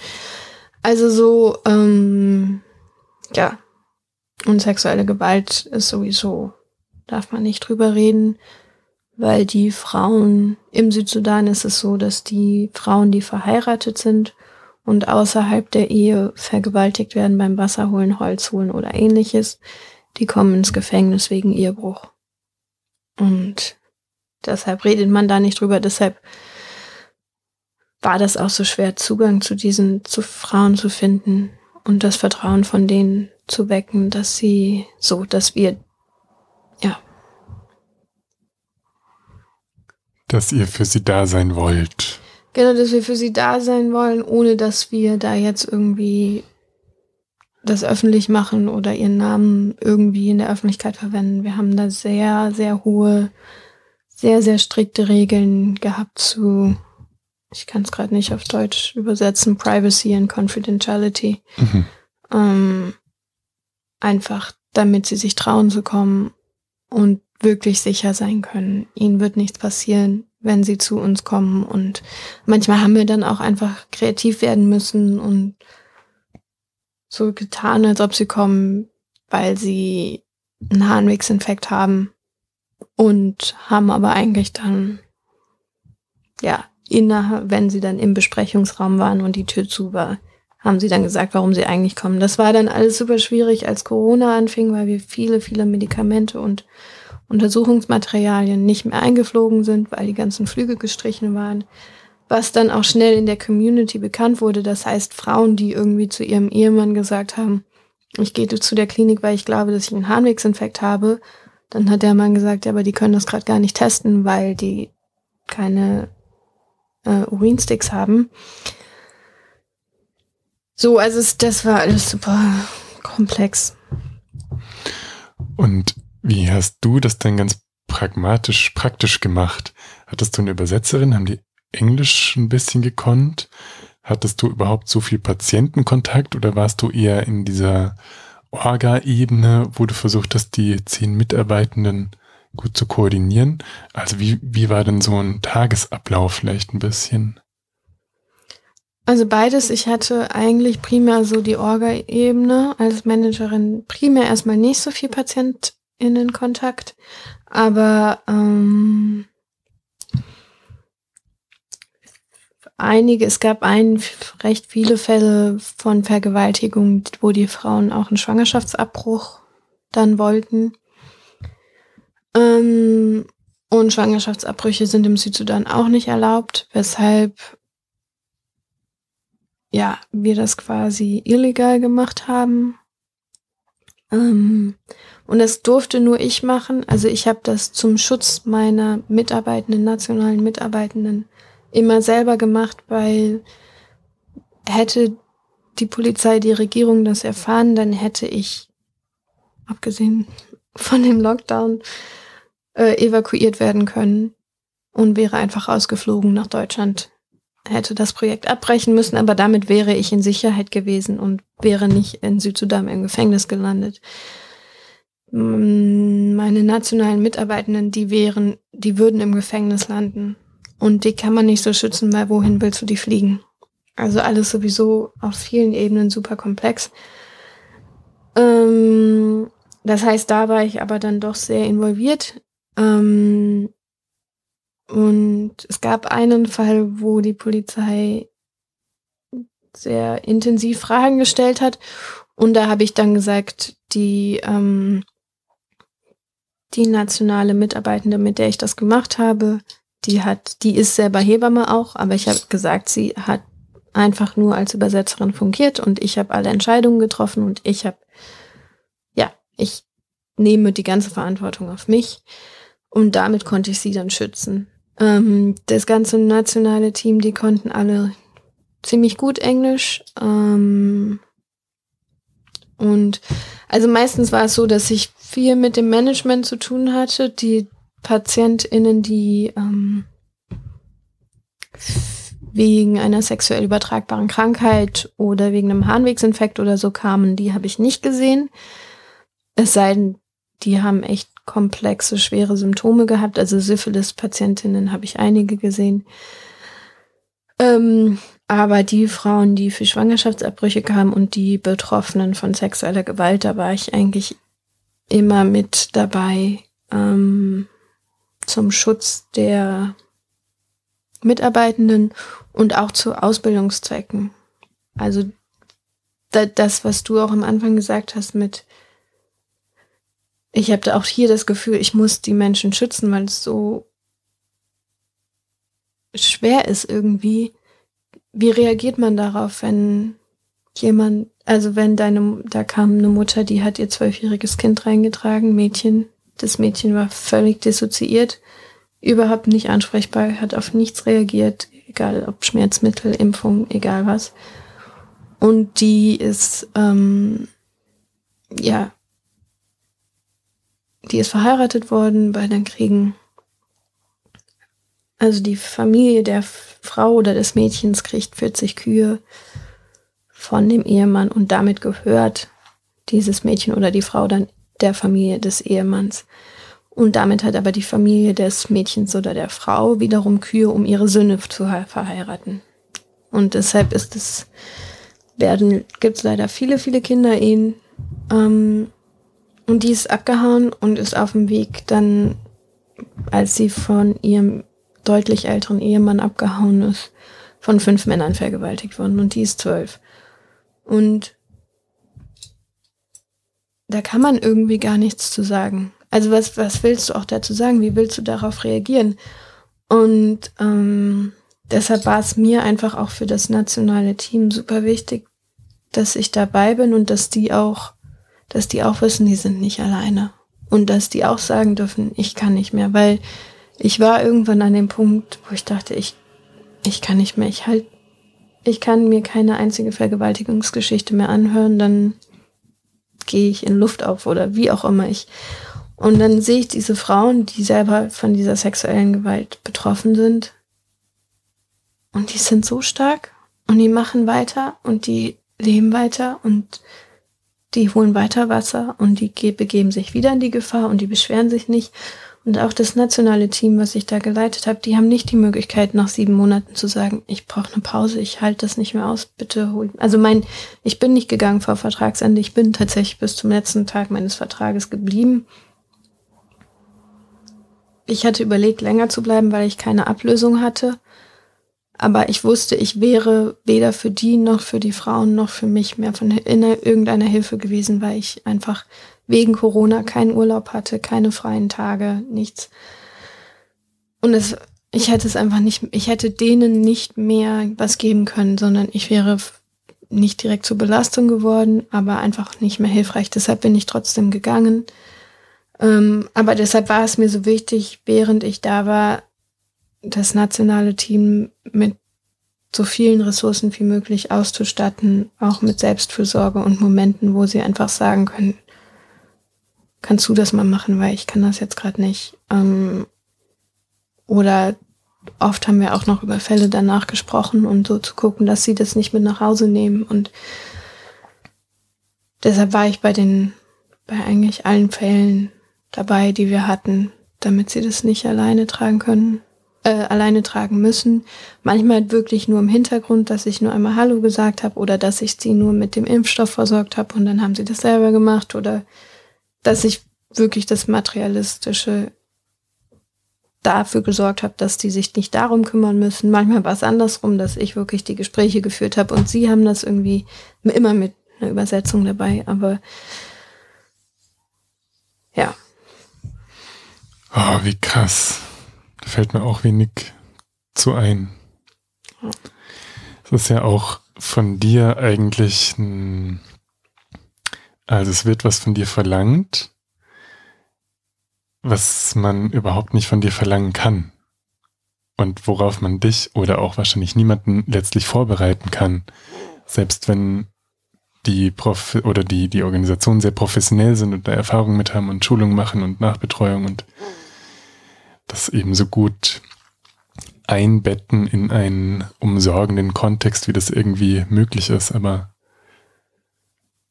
Also so, ähm, ja. Und sexuelle Gewalt ist sowieso, darf man nicht drüber reden, weil die Frauen im Südsudan ist es so, dass die Frauen, die verheiratet sind und außerhalb der Ehe vergewaltigt werden beim Wasserholen, Holzholen oder ähnliches, die kommen ins Gefängnis wegen Ehebruch. Und deshalb redet man da nicht drüber. Deshalb war das auch so schwer, Zugang zu diesen zu Frauen zu finden und das Vertrauen von denen zu wecken, dass sie so, dass wir, Dass ihr für sie da sein wollt. Genau, dass wir für sie da sein wollen, ohne dass wir da jetzt irgendwie das öffentlich machen oder ihren Namen irgendwie in der Öffentlichkeit verwenden. Wir haben da sehr, sehr hohe, sehr, sehr strikte Regeln gehabt zu, ich kann es gerade nicht auf Deutsch übersetzen, Privacy and Confidentiality. Mhm. Ähm, einfach, damit sie sich trauen zu kommen und wirklich sicher sein können. Ihnen wird nichts passieren, wenn sie zu uns kommen. Und manchmal haben wir dann auch einfach kreativ werden müssen und so getan, als ob sie kommen, weil sie einen Harnwegsinfekt haben und haben aber eigentlich dann, ja, innerhalb, wenn sie dann im Besprechungsraum waren und die Tür zu war, haben sie dann gesagt, warum sie eigentlich kommen. Das war dann alles super schwierig, als Corona anfing, weil wir viele, viele Medikamente und Untersuchungsmaterialien nicht mehr eingeflogen sind, weil die ganzen Flüge gestrichen waren was dann auch schnell in der Community bekannt wurde. Das heißt, Frauen, die irgendwie zu ihrem Ehemann gesagt haben, ich gehe zu der Klinik, weil ich glaube, dass ich einen Harnwegsinfekt habe. Dann hat der Mann gesagt, ja, aber die können das gerade gar nicht testen, weil die keine äh, Urinsticks haben. So, also es, das war alles super komplex. Und wie hast du das dann ganz pragmatisch, praktisch gemacht? Hattest du eine Übersetzerin? Haben die Englisch ein bisschen gekonnt? Hattest du überhaupt so viel Patientenkontakt oder warst du eher in dieser Orga-Ebene, wo du versucht hast, die zehn Mitarbeitenden gut zu koordinieren? Also wie, wie war denn so ein Tagesablauf vielleicht ein bisschen? Also beides. Ich hatte eigentlich primär so die Orga-Ebene als Managerin primär erstmal nicht so viel PatientInnen-Kontakt, aber ähm, einige, es gab ein, recht viele Fälle von Vergewaltigung, wo die Frauen auch einen Schwangerschaftsabbruch dann wollten. Ähm, und Schwangerschaftsabbrüche sind im Südsudan auch nicht erlaubt, weshalb ja, wir das quasi illegal gemacht haben. Ähm, und das durfte nur ich machen. Also ich habe das zum Schutz meiner Mitarbeitenden, nationalen Mitarbeitenden immer selber gemacht, weil hätte die Polizei, die Regierung das erfahren, dann hätte ich, abgesehen von dem Lockdown, äh, evakuiert werden können und wäre einfach ausgeflogen nach Deutschland. Hätte das Projekt abbrechen müssen, aber damit wäre ich in Sicherheit gewesen und wäre nicht in Südsudan im Gefängnis gelandet. Meine nationalen Mitarbeitenden, die wären, die würden im Gefängnis landen. Und die kann man nicht so schützen, weil wohin willst du die fliegen? Also alles sowieso auf vielen Ebenen super komplex. Ähm, das heißt, da war ich aber dann doch sehr involviert. Ähm, und es gab einen Fall, wo die Polizei sehr intensiv Fragen gestellt hat. Und da habe ich dann gesagt, die, ähm, die nationale Mitarbeitende, mit der ich das gemacht habe, die hat, die ist selber Hebamme auch, aber ich habe gesagt, sie hat einfach nur als Übersetzerin fungiert und ich habe alle Entscheidungen getroffen und ich habe, ja, ich nehme die ganze Verantwortung auf mich und damit konnte ich sie dann schützen. Ähm, das ganze nationale Team, die konnten alle ziemlich gut Englisch. Ähm, und also meistens war es so, dass ich viel mit dem Management zu tun hatte, die PatientInnen, die ähm, wegen einer sexuell übertragbaren Krankheit oder wegen einem Harnwegsinfekt oder so kamen, die habe ich nicht gesehen. Es sei denn, die haben echt komplexe, schwere Symptome gehabt. Also Syphilis-Patientinnen habe ich einige gesehen. Ähm, aber die Frauen, die für Schwangerschaftsabbrüche kamen und die Betroffenen von sexueller Gewalt, da war ich eigentlich immer mit dabei ähm, zum Schutz der Mitarbeitenden und auch zu Ausbildungszwecken. Also da, das, was du auch am Anfang gesagt hast mit, ich habe da auch hier das Gefühl, ich muss die Menschen schützen, weil es so schwer ist irgendwie. Wie reagiert man darauf, wenn jemand, also wenn deine, da kam eine Mutter, die hat ihr zwölfjähriges Kind reingetragen, Mädchen, das Mädchen war völlig dissoziiert, überhaupt nicht ansprechbar, hat auf nichts reagiert, egal ob Schmerzmittel, Impfung, egal was. Und die ist, ähm, ja, die ist verheiratet worden bei den Kriegen. Also die Familie der Frau oder des Mädchens kriegt 40 Kühe von dem Ehemann und damit gehört dieses Mädchen oder die Frau dann der Familie des Ehemanns. Und damit hat aber die Familie des Mädchens oder der Frau wiederum Kühe, um ihre Söhne zu verheiraten. Und deshalb ist es, werden, gibt es leider viele, viele Kinderehen. Ähm, und die ist abgehauen und ist auf dem Weg dann, als sie von ihrem deutlich älteren Ehemann abgehauen ist, von fünf Männern vergewaltigt worden. Und die ist zwölf. Und da kann man irgendwie gar nichts zu sagen. Also was, was willst du auch dazu sagen? Wie willst du darauf reagieren? Und ähm, deshalb war es mir einfach auch für das nationale Team super wichtig, dass ich dabei bin und dass die auch, dass die auch wissen, die sind nicht alleine. Und dass die auch sagen dürfen, ich kann nicht mehr, weil ich war irgendwann an dem Punkt, wo ich dachte, ich, ich kann nicht mehr, ich halt, ich kann mir keine einzige Vergewaltigungsgeschichte mehr anhören, dann gehe ich in Luft auf oder wie auch immer ich. Und dann sehe ich diese Frauen, die selber von dieser sexuellen Gewalt betroffen sind. Und die sind so stark und die machen weiter und die leben weiter und die holen weiter Wasser und die begeben sich wieder in die Gefahr und die beschweren sich nicht. Und auch das nationale Team, was ich da geleitet habe, die haben nicht die Möglichkeit, nach sieben Monaten zu sagen, ich brauche eine Pause, ich halte das nicht mehr aus, bitte hol. Also mein, ich bin nicht gegangen vor Vertragsende, ich bin tatsächlich bis zum letzten Tag meines Vertrages geblieben. Ich hatte überlegt, länger zu bleiben, weil ich keine Ablösung hatte. Aber ich wusste, ich wäre weder für die noch für die Frauen noch für mich mehr von irgendeiner Hilfe gewesen, weil ich einfach wegen Corona keinen Urlaub hatte, keine freien Tage, nichts. Und es, ich hätte es einfach nicht, ich hätte denen nicht mehr was geben können, sondern ich wäre nicht direkt zur Belastung geworden, aber einfach nicht mehr hilfreich. Deshalb bin ich trotzdem gegangen. Ähm, aber deshalb war es mir so wichtig, während ich da war, das nationale Team mit so vielen Ressourcen wie möglich auszustatten, auch mit Selbstfürsorge und Momenten, wo sie einfach sagen können, kannst du das mal machen, weil ich kann das jetzt gerade nicht. Ähm, oder oft haben wir auch noch über Fälle danach gesprochen und so zu gucken, dass sie das nicht mit nach Hause nehmen. Und deshalb war ich bei den, bei eigentlich allen Fällen dabei, die wir hatten, damit sie das nicht alleine tragen können, äh, alleine tragen müssen. Manchmal wirklich nur im Hintergrund, dass ich nur einmal Hallo gesagt habe oder dass ich sie nur mit dem Impfstoff versorgt habe und dann haben sie das selber gemacht oder dass ich wirklich das Materialistische dafür gesorgt habe, dass die sich nicht darum kümmern müssen. Manchmal war es andersrum, dass ich wirklich die Gespräche geführt habe und sie haben das irgendwie immer mit einer Übersetzung dabei, aber ja. Oh, wie krass. Da fällt mir auch wenig zu ein. Es ist ja auch von dir eigentlich ein also es wird was von dir verlangt, was man überhaupt nicht von dir verlangen kann. Und worauf man dich oder auch wahrscheinlich niemanden letztlich vorbereiten kann. Selbst wenn die Prof oder die, die Organisationen sehr professionell sind und da Erfahrungen mit haben und Schulungen machen und Nachbetreuung und das eben so gut einbetten in einen umsorgenden Kontext, wie das irgendwie möglich ist. Aber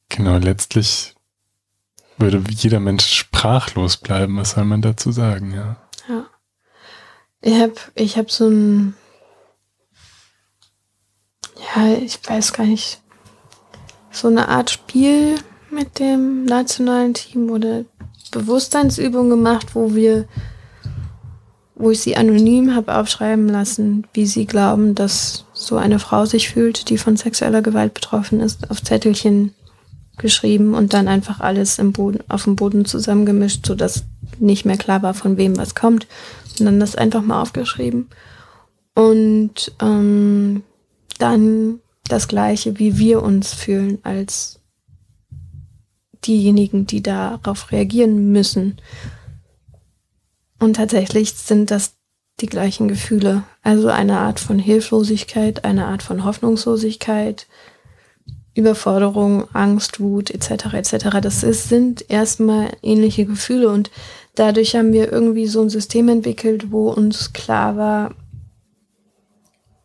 genau, letztlich würde jeder Mensch sprachlos bleiben. Was soll man dazu sagen, ja? Ja. Ich habe ich hab so ein, ja, ich weiß gar nicht, so eine Art Spiel mit dem nationalen Team oder Bewusstseinsübung gemacht, wo wir, wo ich sie anonym habe aufschreiben lassen, wie sie glauben, dass so eine Frau sich fühlt, die von sexueller Gewalt betroffen ist, auf Zettelchen geschrieben und dann einfach alles im Boden, auf dem Boden zusammengemischt, sodass nicht mehr klar war, von wem was kommt. Und dann das einfach mal aufgeschrieben. Und ähm, dann das Gleiche, wie wir uns fühlen als diejenigen, die darauf reagieren müssen. Und tatsächlich sind das die gleichen Gefühle. Also eine Art von Hilflosigkeit, eine Art von Hoffnungslosigkeit, Überforderung, Angst, Wut etc. etc. Das ist, sind erstmal ähnliche Gefühle und dadurch haben wir irgendwie so ein System entwickelt, wo uns klar war,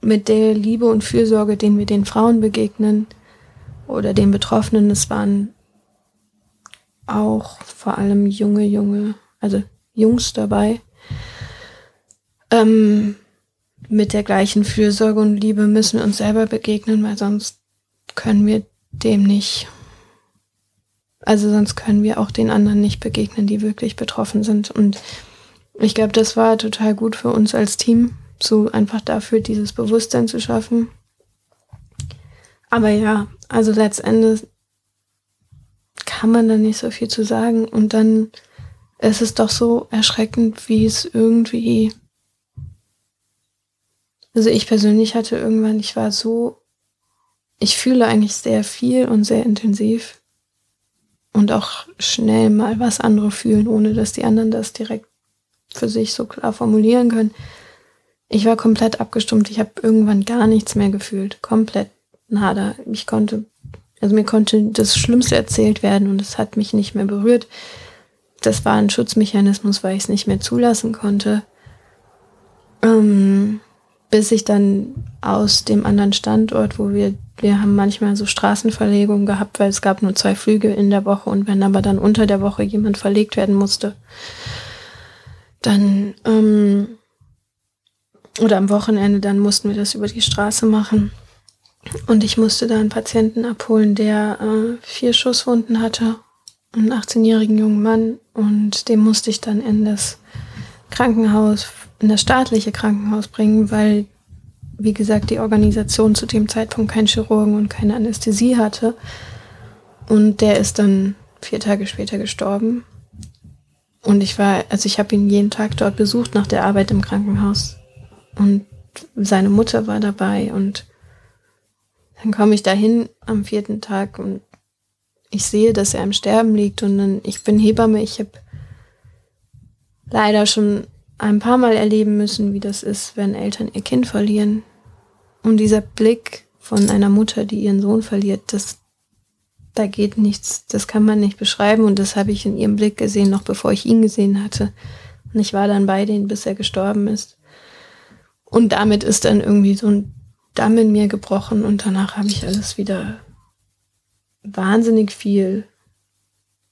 mit der Liebe und Fürsorge, den wir den Frauen begegnen oder den Betroffenen, es waren auch vor allem junge, junge, also Jungs dabei, ähm, mit der gleichen Fürsorge und Liebe müssen wir uns selber begegnen, weil sonst können wir dem nicht, also sonst können wir auch den anderen nicht begegnen, die wirklich betroffen sind. Und ich glaube, das war total gut für uns als Team, so einfach dafür dieses Bewusstsein zu schaffen. Aber ja, also letztendlich kann man da nicht so viel zu sagen. Und dann ist es doch so erschreckend, wie es irgendwie. Also ich persönlich hatte irgendwann, ich war so ich fühle eigentlich sehr viel und sehr intensiv und auch schnell mal was andere fühlen, ohne dass die anderen das direkt für sich so klar formulieren können. Ich war komplett abgestimmt. Ich habe irgendwann gar nichts mehr gefühlt. Komplett nada. Ich konnte, also mir konnte das Schlimmste erzählt werden und es hat mich nicht mehr berührt. Das war ein Schutzmechanismus, weil ich es nicht mehr zulassen konnte. Ähm, bis ich dann aus dem anderen Standort, wo wir, wir haben manchmal so Straßenverlegungen gehabt, weil es gab nur zwei Flüge in der Woche und wenn aber dann unter der Woche jemand verlegt werden musste, dann ähm, oder am Wochenende, dann mussten wir das über die Straße machen. Und ich musste da einen Patienten abholen, der äh, vier Schusswunden hatte, einen 18-jährigen jungen Mann, und den musste ich dann in das Krankenhaus in das staatliche Krankenhaus bringen, weil, wie gesagt, die Organisation zu dem Zeitpunkt keinen Chirurgen und keine Anästhesie hatte. Und der ist dann vier Tage später gestorben. Und ich war, also ich habe ihn jeden Tag dort besucht nach der Arbeit im Krankenhaus. Und seine Mutter war dabei und dann komme ich dahin am vierten Tag und ich sehe, dass er im Sterben liegt und dann, ich bin Hebamme, ich habe leider schon ein paar Mal erleben müssen, wie das ist, wenn Eltern ihr Kind verlieren. Und dieser Blick von einer Mutter, die ihren Sohn verliert, das, da geht nichts, das kann man nicht beschreiben. Und das habe ich in ihrem Blick gesehen, noch bevor ich ihn gesehen hatte. Und ich war dann bei denen, bis er gestorben ist. Und damit ist dann irgendwie so ein Damm in mir gebrochen und danach habe ich alles wieder wahnsinnig viel,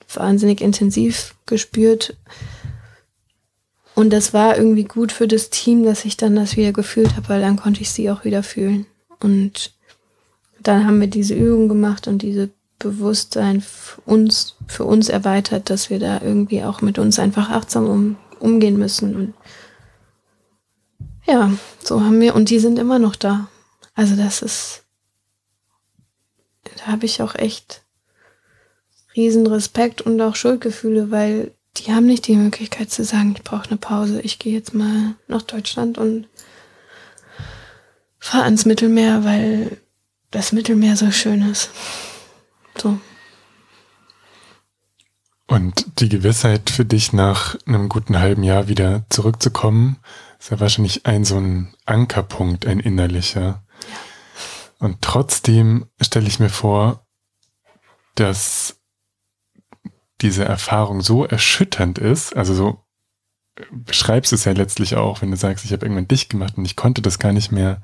wahnsinnig intensiv gespürt und das war irgendwie gut für das Team, dass ich dann das wieder gefühlt habe, weil dann konnte ich sie auch wieder fühlen. Und dann haben wir diese Übung gemacht und diese Bewusstsein für uns, für uns erweitert, dass wir da irgendwie auch mit uns einfach achtsam um, umgehen müssen. Und ja, so haben wir, und die sind immer noch da. Also das ist, habe ich auch echt riesen Respekt und auch Schuldgefühle, weil die haben nicht die Möglichkeit zu sagen, ich brauche eine Pause, ich gehe jetzt mal nach Deutschland und fahre ans Mittelmeer, weil das Mittelmeer so schön ist. So. Und die Gewissheit für dich nach einem guten halben Jahr wieder zurückzukommen, ist ja wahrscheinlich ein so ein Ankerpunkt, ein innerlicher. Und trotzdem stelle ich mir vor, dass diese Erfahrung so erschütternd ist, also so beschreibst es ja letztlich auch, wenn du sagst, ich habe irgendwann dicht gemacht und ich konnte das gar nicht mehr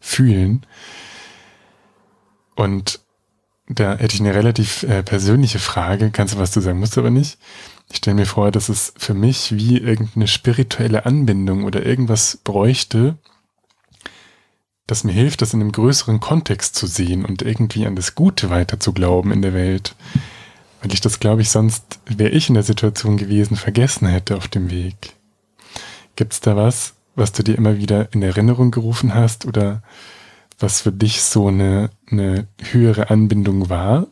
fühlen. Und da hätte ich eine relativ äh, persönliche Frage, kannst du was zu sagen, musst du aber nicht. Ich stelle mir vor, dass es für mich wie irgendeine spirituelle Anbindung oder irgendwas bräuchte, das mir hilft, das in einem größeren Kontext zu sehen und irgendwie an das Gute weiter zu glauben in der Welt. Weil ich das, glaube ich, sonst, wäre ich in der Situation gewesen, vergessen hätte auf dem Weg. Gibt es da was, was du dir immer wieder in Erinnerung gerufen hast oder was für dich so eine, eine höhere Anbindung war?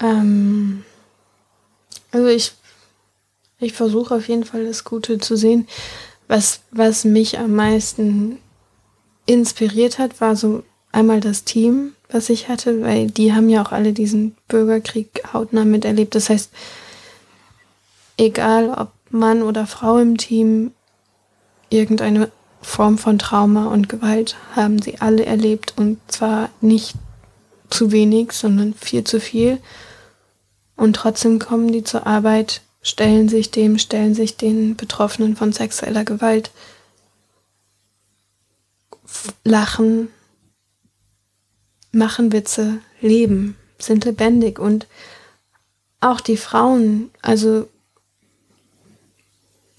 Ähm, also ich, ich versuche auf jeden Fall das Gute zu sehen. Was, was mich am meisten inspiriert hat, war so einmal das Team, was ich hatte, weil die haben ja auch alle diesen Bürgerkrieg hautnah miterlebt. Das heißt, egal ob Mann oder Frau im Team, irgendeine Form von Trauma und Gewalt haben sie alle erlebt und zwar nicht zu wenig, sondern viel zu viel. Und trotzdem kommen die zur Arbeit, stellen sich dem, stellen sich den Betroffenen von sexueller Gewalt, lachen, machen Witze, leben, sind lebendig und auch die Frauen, also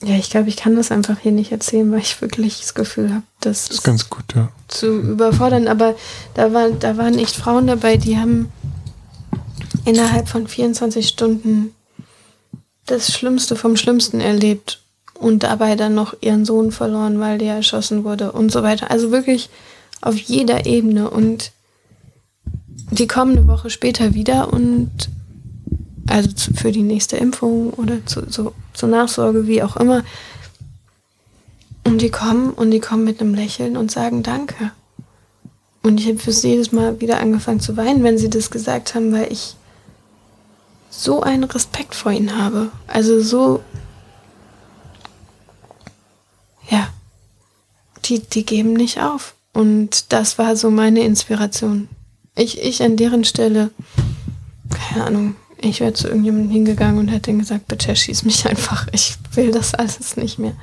ja, ich glaube, ich kann das einfach hier nicht erzählen, weil ich wirklich das Gefühl habe, das, das ist ganz gut, ja. zu überfordern. Aber da, war, da waren echt Frauen dabei, die haben innerhalb von 24 Stunden das Schlimmste vom Schlimmsten erlebt und dabei dann noch ihren Sohn verloren, weil der erschossen wurde und so weiter. Also wirklich auf jeder Ebene. Und die kommen eine Woche später wieder und also für die nächste Impfung oder zu, so, zur Nachsorge, wie auch immer. Und die kommen und die kommen mit einem Lächeln und sagen Danke. Und ich habe für sie jedes Mal wieder angefangen zu weinen, wenn sie das gesagt haben, weil ich so einen Respekt vor ihnen habe. Also so, ja, die, die geben nicht auf. Und das war so meine Inspiration. Ich, ich an deren Stelle, keine Ahnung, ich wäre zu irgendjemandem hingegangen und hätte gesagt, bitte schieß mich einfach. Ich will das alles nicht mehr.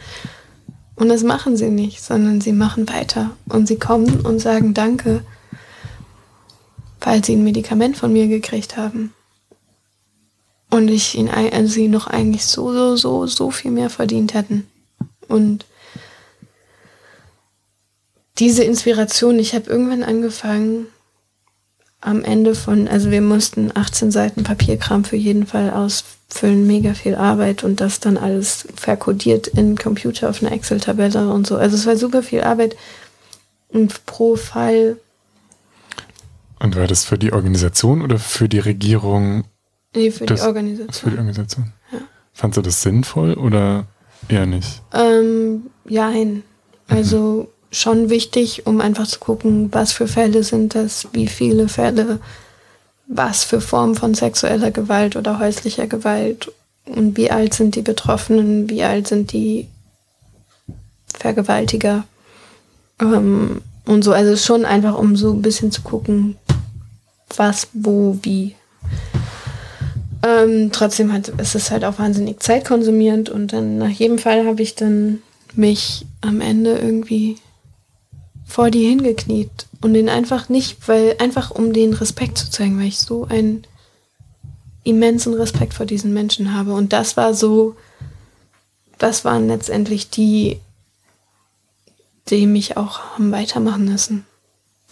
Und das machen sie nicht, sondern sie machen weiter. Und sie kommen und sagen Danke, weil sie ein Medikament von mir gekriegt haben. Und ich ihn, also sie noch eigentlich so, so, so, so viel mehr verdient hätten. Und diese Inspiration, ich habe irgendwann angefangen, am Ende von, also wir mussten 18 Seiten Papierkram für jeden Fall ausfüllen, mega viel Arbeit und das dann alles verkodiert in Computer auf einer Excel-Tabelle und so. Also es war super viel Arbeit und pro Fall. Und war das für die Organisation oder für die Regierung? Nee, für das, die Organisation. Für die Organisation. Ja. Fandst du das sinnvoll oder eher nicht? Ähm, jein. Also mhm schon wichtig, um einfach zu gucken, was für Fälle sind das, wie viele Fälle, was für Formen von sexueller Gewalt oder häuslicher Gewalt und wie alt sind die Betroffenen, wie alt sind die Vergewaltiger ähm, und so. Also schon einfach, um so ein bisschen zu gucken, was, wo, wie. Ähm, trotzdem hat, ist es halt auch wahnsinnig zeitkonsumierend und dann nach jedem Fall habe ich dann mich am Ende irgendwie vor die hingekniet und den einfach nicht, weil einfach um den Respekt zu zeigen, weil ich so einen immensen Respekt vor diesen Menschen habe. Und das war so, das waren letztendlich die, die mich auch haben weitermachen lassen.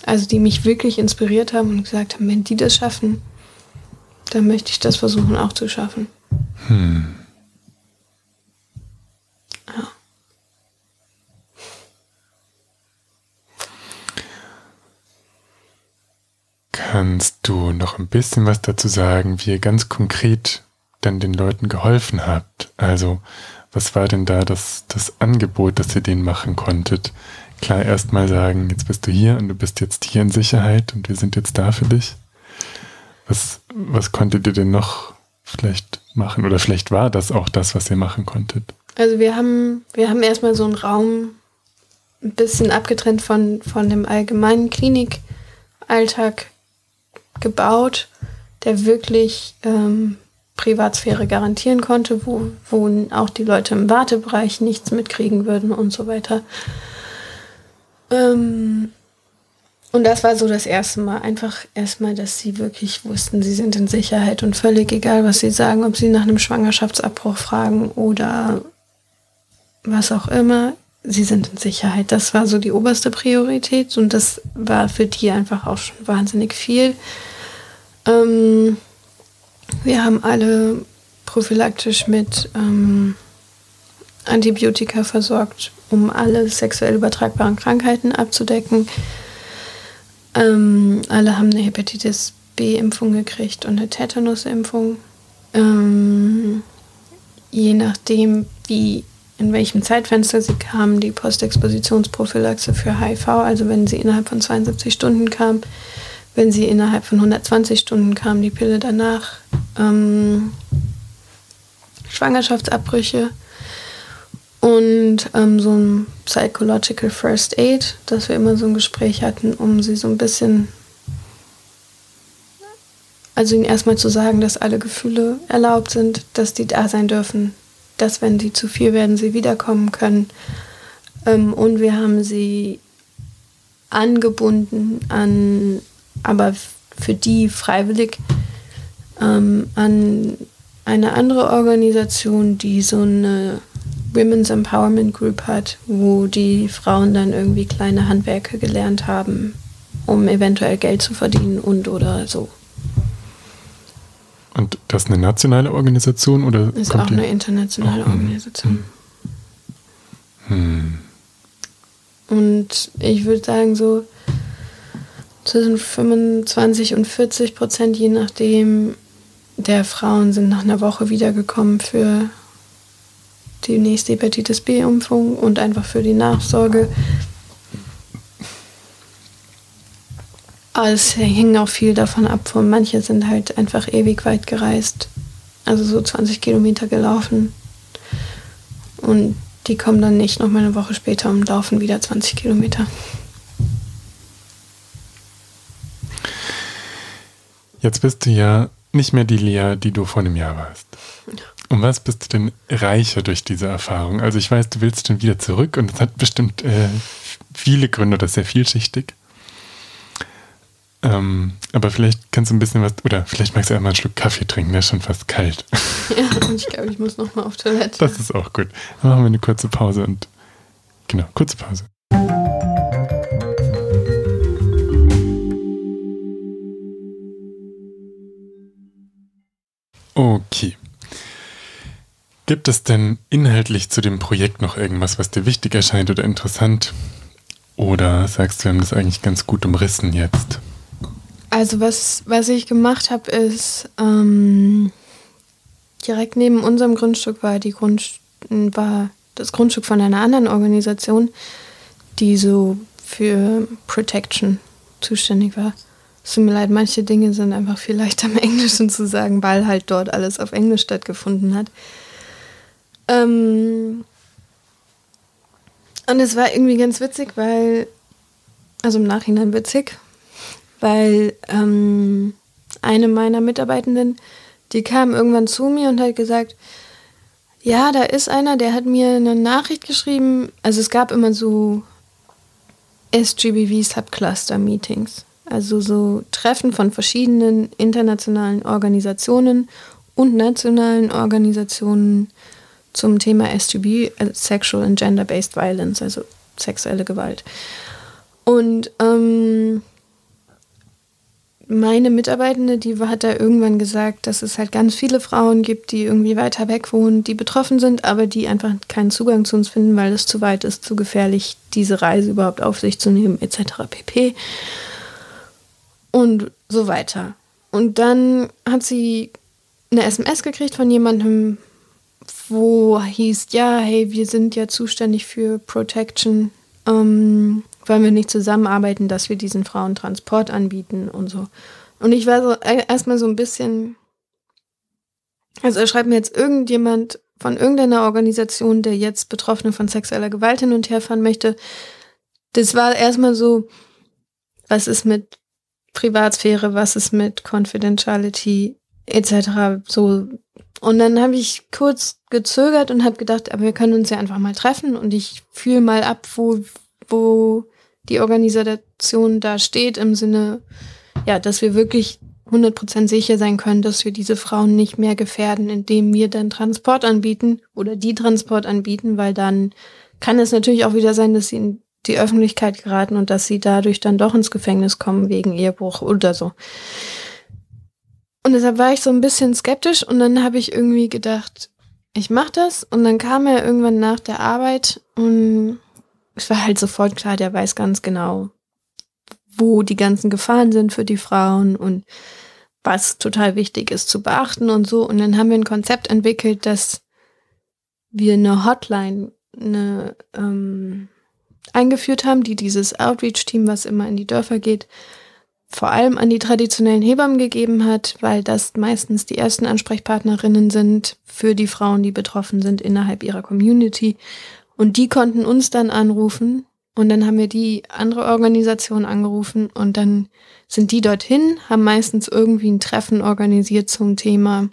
Also die mich wirklich inspiriert haben und gesagt haben, wenn die das schaffen, dann möchte ich das versuchen auch zu schaffen. Hm. Kannst du noch ein bisschen was dazu sagen, wie ihr ganz konkret dann den Leuten geholfen habt? Also, was war denn da das, das Angebot, das ihr denen machen konntet? Klar, erstmal sagen, jetzt bist du hier und du bist jetzt hier in Sicherheit und wir sind jetzt da für dich. Was, was konntet ihr denn noch vielleicht machen? Oder vielleicht war das auch das, was ihr machen konntet? Also wir haben, wir haben erstmal so einen Raum ein bisschen abgetrennt von, von dem allgemeinen Klinikalltag gebaut, der wirklich ähm, Privatsphäre garantieren konnte, wo, wo auch die Leute im Wartebereich nichts mitkriegen würden und so weiter. Ähm, und das war so das erste Mal. Einfach erstmal, dass sie wirklich wussten, sie sind in Sicherheit und völlig egal, was sie sagen, ob sie nach einem Schwangerschaftsabbruch fragen oder was auch immer. Sie sind in Sicherheit. Das war so die oberste Priorität und das war für die einfach auch schon wahnsinnig viel. Ähm, wir haben alle prophylaktisch mit ähm, Antibiotika versorgt, um alle sexuell übertragbaren Krankheiten abzudecken. Ähm, alle haben eine Hepatitis B-Impfung gekriegt und eine Tetanus-Impfung. Ähm, je nachdem, wie in welchem Zeitfenster sie kamen, die Postexpositionsprophylaxe für HIV, also wenn sie innerhalb von 72 Stunden kam, wenn sie innerhalb von 120 Stunden kam, die Pille danach, ähm, Schwangerschaftsabbrüche und ähm, so ein Psychological First Aid, dass wir immer so ein Gespräch hatten, um sie so ein bisschen, also ihnen erstmal zu sagen, dass alle Gefühle erlaubt sind, dass die da sein dürfen, dass wenn sie zu viel werden, sie wiederkommen können. Ähm, und wir haben sie angebunden an, aber für die freiwillig ähm, an eine andere Organisation, die so eine Women's Empowerment Group hat, wo die Frauen dann irgendwie kleine Handwerke gelernt haben, um eventuell Geld zu verdienen und oder so. Und das ist eine nationale Organisation oder? Ist auch eine internationale oh, Organisation. Hm. Und ich würde sagen, so zwischen 25 und 40 Prozent, je nachdem, der Frauen sind nach einer Woche wiedergekommen für die nächste Hepatitis B-Impfung und einfach für die Nachsorge. Aber es hängt auch viel davon ab. Von manche sind halt einfach ewig weit gereist. Also so 20 Kilometer gelaufen. Und die kommen dann nicht noch mal eine Woche später und laufen wieder 20 Kilometer. Jetzt bist du ja nicht mehr die Lea, die du vor einem Jahr warst. Ja. Um was bist du denn reicher durch diese Erfahrung? Also ich weiß, du willst schon wieder zurück und es hat bestimmt äh, viele Gründe oder sehr vielschichtig. Ähm, aber vielleicht kannst du ein bisschen was, oder vielleicht magst du einmal einen Schluck Kaffee trinken, der ist schon fast kalt. Ja, ich glaube, ich muss nochmal auf Toilette. Das ist auch gut. Dann machen wir eine kurze Pause und genau, kurze Pause. Okay. Gibt es denn inhaltlich zu dem Projekt noch irgendwas, was dir wichtig erscheint oder interessant? Oder sagst du, wir haben das eigentlich ganz gut umrissen jetzt? Also was, was ich gemacht habe, ist ähm, direkt neben unserem Grundstück war die Grund, war das Grundstück von einer anderen Organisation, die so für Protection zuständig war. Es tut mir leid, manche Dinge sind einfach viel leichter im Englischen zu sagen, weil halt dort alles auf Englisch stattgefunden hat. Ähm und es war irgendwie ganz witzig, weil, also im Nachhinein witzig, weil ähm, eine meiner Mitarbeitenden, die kam irgendwann zu mir und hat gesagt, ja, da ist einer, der hat mir eine Nachricht geschrieben. Also es gab immer so SGBV Subcluster Meetings, also so Treffen von verschiedenen internationalen Organisationen und nationalen Organisationen zum Thema SGB, also Sexual and Gender-Based Violence, also sexuelle Gewalt. Und ähm, meine Mitarbeitende, die hat da irgendwann gesagt, dass es halt ganz viele Frauen gibt, die irgendwie weiter weg wohnen, die betroffen sind, aber die einfach keinen Zugang zu uns finden, weil es zu weit ist, zu gefährlich, diese Reise überhaupt auf sich zu nehmen, etc. pp. Und so weiter. Und dann hat sie eine SMS gekriegt von jemandem, wo hieß, ja, hey, wir sind ja zuständig für Protection, ähm, wollen wir nicht zusammenarbeiten, dass wir diesen Frauen Transport anbieten und so. Und ich war so e-, erstmal so ein bisschen, also schreibt mir jetzt irgendjemand von irgendeiner Organisation, der jetzt Betroffene von sexueller Gewalt hin und her fahren möchte. Das war erstmal so, was ist mit Privatsphäre, was ist mit Confidentiality etc. So Und dann habe ich kurz gezögert und habe gedacht, aber wir können uns ja einfach mal treffen und ich fühle mal ab, wo, wo die Organisation da steht im Sinne, ja, dass wir wirklich 100% sicher sein können, dass wir diese Frauen nicht mehr gefährden, indem wir dann Transport anbieten oder die Transport anbieten, weil dann kann es natürlich auch wieder sein, dass sie in die Öffentlichkeit geraten und dass sie dadurch dann doch ins Gefängnis kommen wegen Ehebruch oder so. Und deshalb war ich so ein bisschen skeptisch und dann habe ich irgendwie gedacht, ich mache das und dann kam er irgendwann nach der Arbeit und es war halt sofort klar, der weiß ganz genau, wo die ganzen Gefahren sind für die Frauen und was total wichtig ist zu beachten und so. Und dann haben wir ein Konzept entwickelt, dass wir eine Hotline eine, ähm, eingeführt haben, die dieses Outreach-Team, was immer in die Dörfer geht, vor allem an die traditionellen Hebammen gegeben hat, weil das meistens die ersten Ansprechpartnerinnen sind für die Frauen, die betroffen sind innerhalb ihrer Community. Und die konnten uns dann anrufen und dann haben wir die andere Organisation angerufen und dann sind die dorthin, haben meistens irgendwie ein Treffen organisiert zum Thema,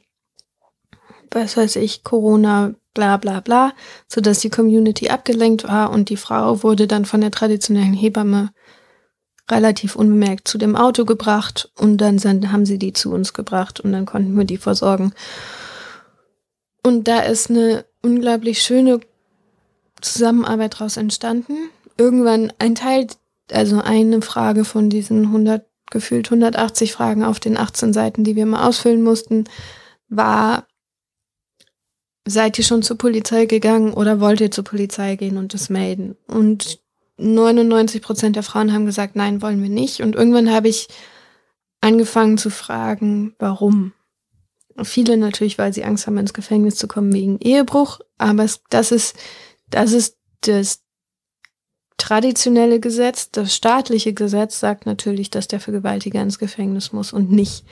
was weiß ich, Corona, bla bla bla, sodass die Community abgelenkt war und die Frau wurde dann von der traditionellen Hebamme relativ unbemerkt zu dem Auto gebracht und dann sind, haben sie die zu uns gebracht und dann konnten wir die versorgen. Und da ist eine unglaublich schöne Zusammenarbeit daraus entstanden. Irgendwann ein Teil, also eine Frage von diesen 100, gefühlt 180 Fragen auf den 18 Seiten, die wir mal ausfüllen mussten, war, seid ihr schon zur Polizei gegangen oder wollt ihr zur Polizei gehen und das melden? Und 99 Prozent der Frauen haben gesagt, nein, wollen wir nicht. Und irgendwann habe ich angefangen zu fragen, warum. Viele natürlich, weil sie Angst haben, ins Gefängnis zu kommen wegen Ehebruch. Aber das ist, das ist das traditionelle Gesetz. Das staatliche Gesetz sagt natürlich, dass der Vergewaltiger ins Gefängnis muss und nicht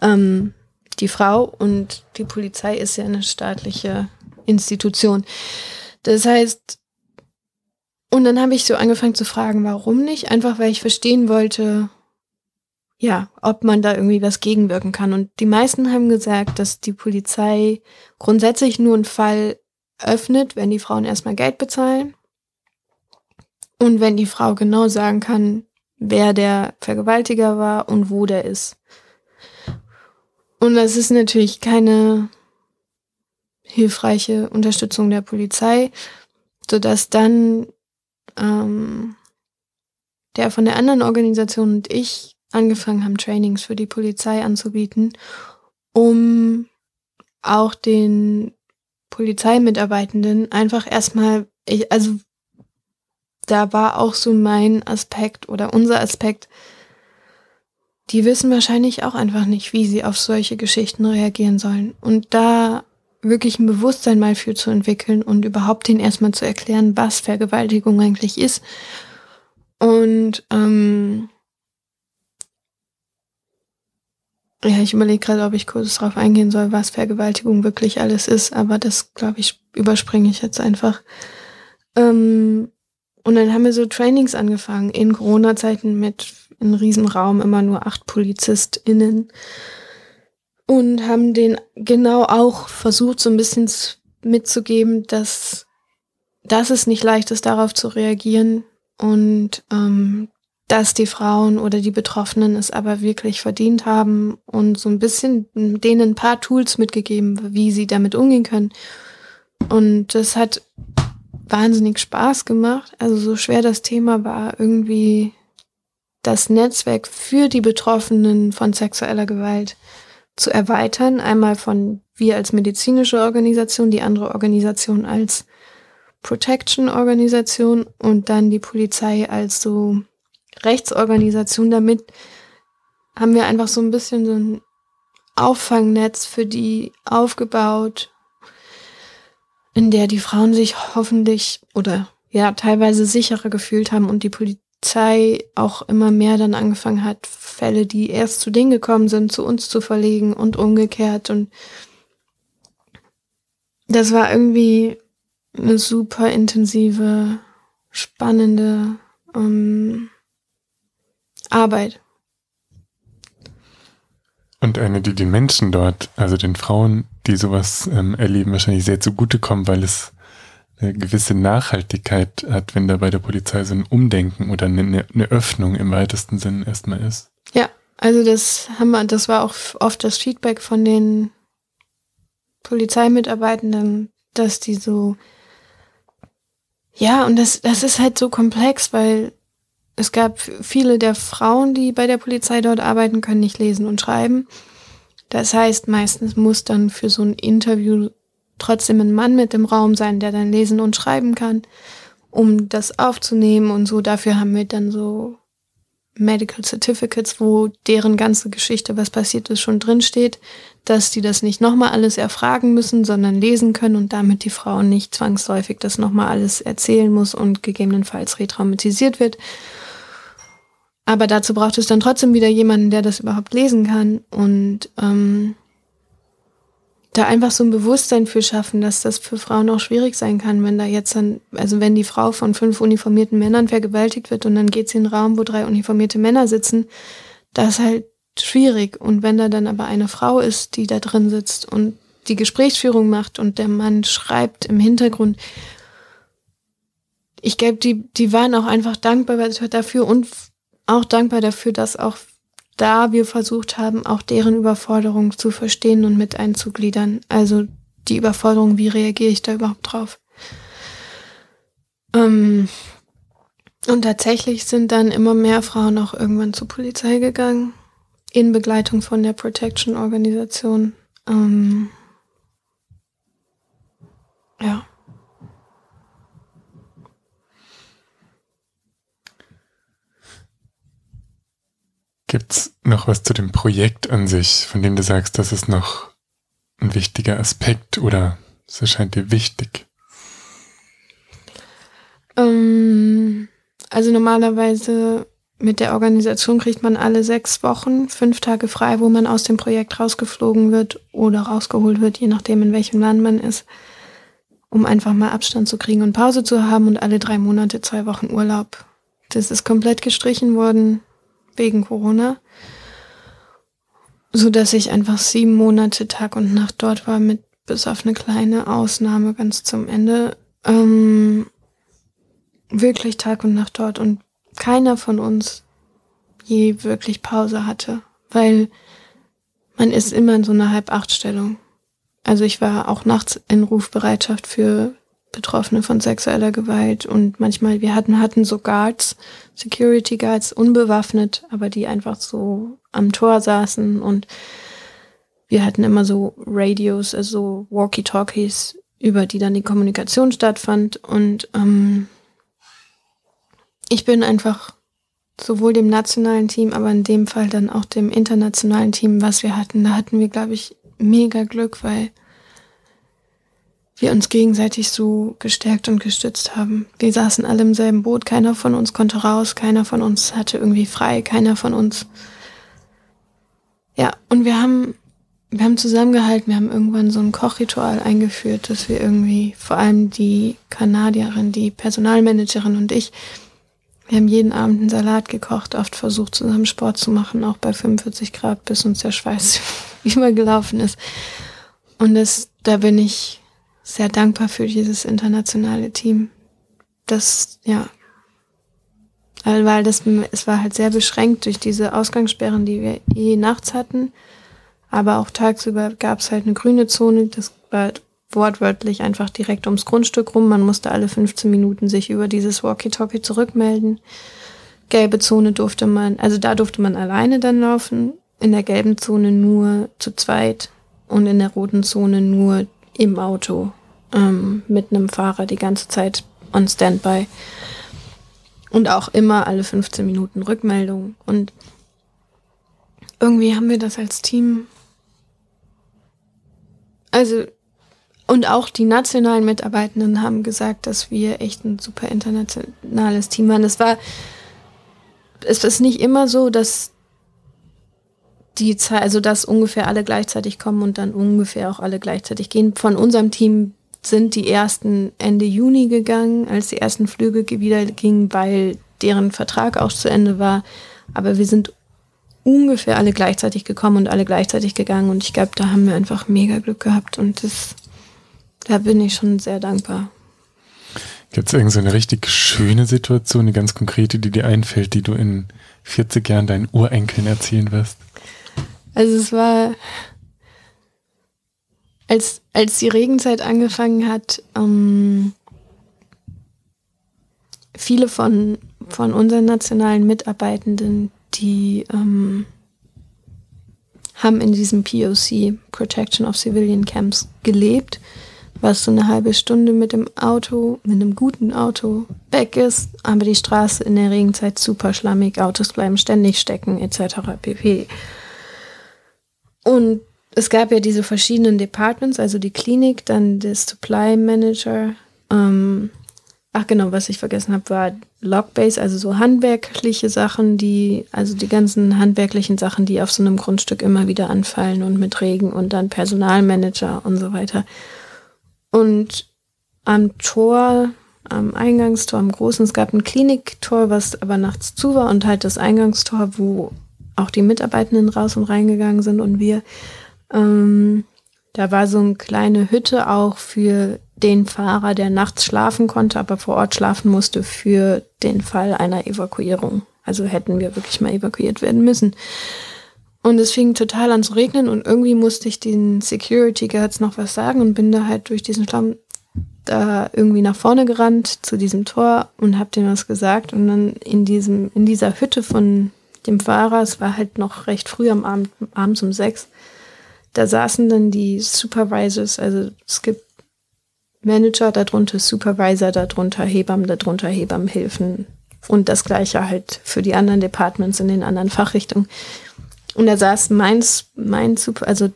ähm, die Frau. Und die Polizei ist ja eine staatliche Institution. Das heißt, und dann habe ich so angefangen zu fragen, warum nicht? Einfach weil ich verstehen wollte, ja, ob man da irgendwie was gegenwirken kann. Und die meisten haben gesagt, dass die Polizei grundsätzlich nur einen Fall öffnet, wenn die Frauen erstmal Geld bezahlen. Und wenn die Frau genau sagen kann, wer der Vergewaltiger war und wo der ist. Und das ist natürlich keine hilfreiche Unterstützung der Polizei, sodass dann ähm, der von der anderen Organisation und ich angefangen haben, Trainings für die Polizei anzubieten, um auch den Polizeimitarbeitenden einfach erstmal, ich, also da war auch so mein Aspekt oder unser Aspekt, die wissen wahrscheinlich auch einfach nicht, wie sie auf solche Geschichten reagieren sollen. Und da wirklich ein Bewusstsein mal für zu entwickeln und überhaupt den erstmal zu erklären, was Vergewaltigung eigentlich ist. Und ähm, ja, ich überlege gerade, ob ich kurz darauf eingehen soll, was Vergewaltigung wirklich alles ist, aber das, glaube ich, überspringe ich jetzt einfach. Ähm, und dann haben wir so Trainings angefangen in Corona-Zeiten mit einem Riesenraum, immer nur acht PolizistInnen und haben den genau auch versucht, so ein bisschen mitzugeben, dass, dass es nicht leicht ist, darauf zu reagieren und ähm, dass die Frauen oder die Betroffenen es aber wirklich verdient haben und so ein bisschen denen ein paar Tools mitgegeben, wie sie damit umgehen können. Und das hat wahnsinnig Spaß gemacht. Also so schwer das Thema war, irgendwie das Netzwerk für die Betroffenen von sexueller Gewalt zu erweitern. Einmal von wir als medizinische Organisation, die andere Organisation als Protection-Organisation und dann die Polizei als so Rechtsorganisation. Damit haben wir einfach so ein bisschen so ein Auffangnetz für die aufgebaut, in der die Frauen sich hoffentlich oder ja teilweise sicherer gefühlt haben und die Polizei auch immer mehr dann angefangen hat, Fälle, die erst zu denen gekommen sind, zu uns zu verlegen und umgekehrt. Und das war irgendwie eine super intensive, spannende ähm, Arbeit. Und eine, die den Menschen dort, also den Frauen, die sowas ähm, erleben, wahrscheinlich sehr zugutekommen, weil es eine gewisse Nachhaltigkeit hat, wenn da bei der Polizei so ein Umdenken oder eine, eine Öffnung im weitesten Sinn erstmal ist. Ja, also das haben wir, das war auch oft das Feedback von den Polizeimitarbeitenden, dass die so, ja, und das, das ist halt so komplex, weil es gab viele der Frauen, die bei der Polizei dort arbeiten, können nicht lesen und schreiben. Das heißt, meistens muss dann für so ein Interview trotzdem ein Mann mit im Raum sein, der dann lesen und schreiben kann, um das aufzunehmen und so. Dafür haben wir dann so Medical Certificates, wo deren ganze Geschichte, was passiert ist, schon drin steht, dass die das nicht nochmal alles erfragen müssen, sondern lesen können und damit die Frau nicht zwangsläufig das nochmal alles erzählen muss und gegebenenfalls retraumatisiert wird. Aber dazu braucht es dann trotzdem wieder jemanden, der das überhaupt lesen kann und ähm, da einfach so ein Bewusstsein für schaffen, dass das für Frauen auch schwierig sein kann, wenn da jetzt dann, also wenn die Frau von fünf uniformierten Männern vergewaltigt wird und dann geht sie in einen Raum, wo drei uniformierte Männer sitzen, das ist halt schwierig. Und wenn da dann aber eine Frau ist, die da drin sitzt und die Gesprächsführung macht und der Mann schreibt im Hintergrund, ich glaube, die, die waren auch einfach dankbar dafür und auch dankbar dafür, dass auch da wir versucht haben, auch deren Überforderung zu verstehen und mit einzugliedern. Also die Überforderung, wie reagiere ich da überhaupt drauf? Ähm, und tatsächlich sind dann immer mehr Frauen auch irgendwann zur Polizei gegangen, in Begleitung von der Protection-Organisation. Ähm, ja. Gibt's noch was zu dem Projekt an sich, von dem du sagst, das ist noch ein wichtiger Aspekt oder es erscheint dir wichtig? Ähm, also normalerweise mit der Organisation kriegt man alle sechs Wochen fünf Tage frei, wo man aus dem Projekt rausgeflogen wird oder rausgeholt wird, je nachdem in welchem Land man ist, um einfach mal Abstand zu kriegen und Pause zu haben und alle drei Monate zwei Wochen Urlaub. Das ist komplett gestrichen worden wegen Corona, so dass ich einfach sieben Monate Tag und Nacht dort war, mit bis auf eine kleine Ausnahme ganz zum Ende. Ähm, wirklich Tag und Nacht dort und keiner von uns je wirklich Pause hatte, weil man ist immer in so einer Halb-Acht-Stellung. Also ich war auch nachts in Rufbereitschaft für Betroffene von sexueller Gewalt und manchmal, wir hatten, hatten so Guards, Security Guards, unbewaffnet, aber die einfach so am Tor saßen und wir hatten immer so Radios, also Walkie-Talkies, über die dann die Kommunikation stattfand und ähm, ich bin einfach sowohl dem nationalen Team, aber in dem Fall dann auch dem internationalen Team, was wir hatten, da hatten wir, glaube ich, mega Glück, weil wir uns gegenseitig so gestärkt und gestützt haben. Wir saßen alle im selben Boot, keiner von uns konnte raus, keiner von uns hatte irgendwie frei, keiner von uns. Ja, und wir haben, wir haben zusammengehalten, wir haben irgendwann so ein Kochritual eingeführt, dass wir irgendwie, vor allem die Kanadierin, die Personalmanagerin und ich, wir haben jeden Abend einen Salat gekocht, oft versucht zusammen Sport zu machen, auch bei 45 Grad, bis uns der Schweiß übergelaufen ist. Und das, da bin ich sehr dankbar für dieses internationale Team. Das, ja, weil das, es war halt sehr beschränkt durch diese Ausgangssperren, die wir eh nachts hatten. Aber auch tagsüber gab es halt eine grüne Zone, das war wortwörtlich einfach direkt ums Grundstück rum. Man musste alle 15 Minuten sich über dieses Walkie-Talkie zurückmelden. Gelbe Zone durfte man, also da durfte man alleine dann laufen. In der gelben Zone nur zu zweit und in der roten Zone nur im Auto ähm, mit einem Fahrer die ganze Zeit on Standby. Und auch immer alle 15 Minuten Rückmeldung. Und irgendwie haben wir das als Team. Also, und auch die nationalen Mitarbeitenden haben gesagt, dass wir echt ein super internationales Team waren. Es war, es ist nicht immer so, dass die Zeit, also dass ungefähr alle gleichzeitig kommen und dann ungefähr auch alle gleichzeitig gehen. Von unserem Team sind die ersten Ende Juni gegangen, als die ersten Flüge wieder gingen, weil deren Vertrag auch zu Ende war. Aber wir sind ungefähr alle gleichzeitig gekommen und alle gleichzeitig gegangen. Und ich glaube, da haben wir einfach mega Glück gehabt und das, da bin ich schon sehr dankbar. Gibt es irgendeine so eine richtig schöne Situation, eine ganz konkrete, die dir einfällt, die du in 40 Jahren deinen Urenkeln erzählen wirst? Also es war, als, als die Regenzeit angefangen hat, ähm, viele von, von unseren nationalen Mitarbeitenden, die ähm, haben in diesem POC, Protection of Civilian Camps, gelebt, was so eine halbe Stunde mit dem Auto, mit einem guten Auto weg ist, aber die Straße in der Regenzeit super schlammig, Autos bleiben ständig stecken, etc. pp. Und es gab ja diese verschiedenen Departments, also die Klinik, dann der Supply Manager, ähm, Ach genau, was ich vergessen habe, war Logbase, also so handwerkliche Sachen, die, also die ganzen handwerklichen Sachen, die auf so einem Grundstück immer wieder anfallen und mit Regen und dann Personalmanager und so weiter. Und am Tor, am Eingangstor, am großen, es gab ein Kliniktor, was aber nachts zu war und halt das Eingangstor, wo auch die Mitarbeitenden raus und reingegangen sind und wir. Ähm, da war so eine kleine Hütte auch für den Fahrer, der nachts schlafen konnte, aber vor Ort schlafen musste für den Fall einer Evakuierung. Also hätten wir wirklich mal evakuiert werden müssen. Und es fing total an zu regnen und irgendwie musste ich den Security Guards noch was sagen und bin da halt durch diesen Schlamm da irgendwie nach vorne gerannt zu diesem Tor und hab denen was gesagt und dann in diesem in dieser Hütte von dem Fahrer, es war halt noch recht früh am Abend, abends um sechs, da saßen dann die Supervisors, also es gibt Manager, darunter Supervisor, darunter Hebammen, darunter Hebammenhilfen und das gleiche halt für die anderen Departments in den anderen Fachrichtungen. Und da saß meins, mein Super, also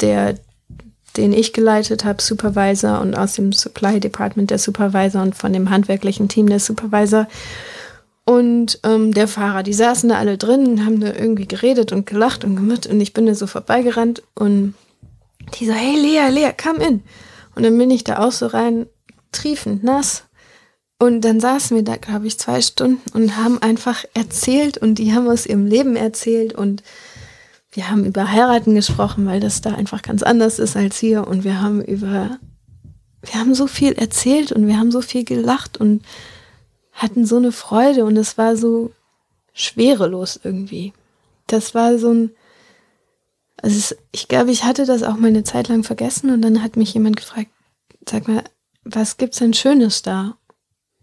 der, den ich geleitet habe, Supervisor und aus dem Supply Department der Supervisor und von dem handwerklichen Team der Supervisor und ähm, der Fahrer, die saßen da alle drin und haben da irgendwie geredet und gelacht und gemacht und ich bin da so vorbeigerannt und die so, hey Lea, Lea, come in. Und dann bin ich da auch so rein, triefend nass. Und dann saßen wir da, glaube ich, zwei Stunden und haben einfach erzählt und die haben aus ihrem Leben erzählt und wir haben über Heiraten gesprochen, weil das da einfach ganz anders ist als hier und wir haben über, wir haben so viel erzählt und wir haben so viel gelacht und hatten so eine Freude und es war so schwerelos irgendwie. Das war so ein, also es, ich glaube, ich hatte das auch mal eine Zeit lang vergessen und dann hat mich jemand gefragt, sag mal, was gibt's denn Schönes da?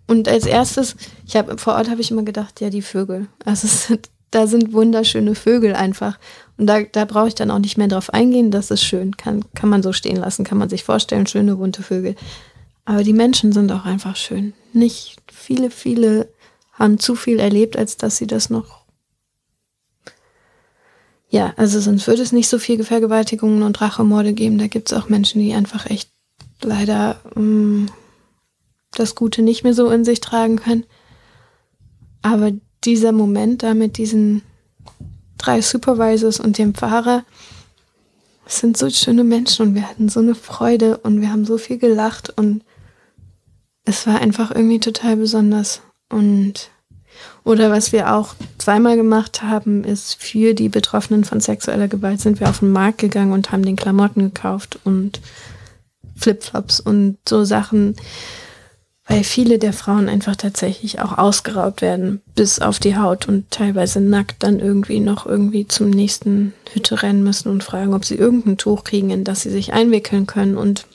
Und als erstes, ich habe vor Ort habe ich immer gedacht, ja, die Vögel. Also sind, da sind wunderschöne Vögel einfach. Und da, da brauche ich dann auch nicht mehr drauf eingehen, das ist schön. Kann, kann man so stehen lassen, kann man sich vorstellen, schöne bunte Vögel. Aber die Menschen sind auch einfach schön. Nicht viele, viele haben zu viel erlebt, als dass sie das noch ja, also sonst würde es nicht so viel Vergewaltigungen und Rachemorde geben. Da gibt es auch Menschen, die einfach echt leider ähm, das Gute nicht mehr so in sich tragen können. Aber dieser Moment da mit diesen drei Supervisors und dem Fahrer, es sind so schöne Menschen und wir hatten so eine Freude und wir haben so viel gelacht und es war einfach irgendwie total besonders. Und oder was wir auch zweimal gemacht haben, ist für die Betroffenen von sexueller Gewalt sind wir auf den Markt gegangen und haben den Klamotten gekauft und Flipflops und so Sachen, weil viele der Frauen einfach tatsächlich auch ausgeraubt werden, bis auf die Haut und teilweise nackt dann irgendwie noch irgendwie zum nächsten Hütte rennen müssen und fragen, ob sie irgendein Tuch kriegen, in das sie sich einwickeln können und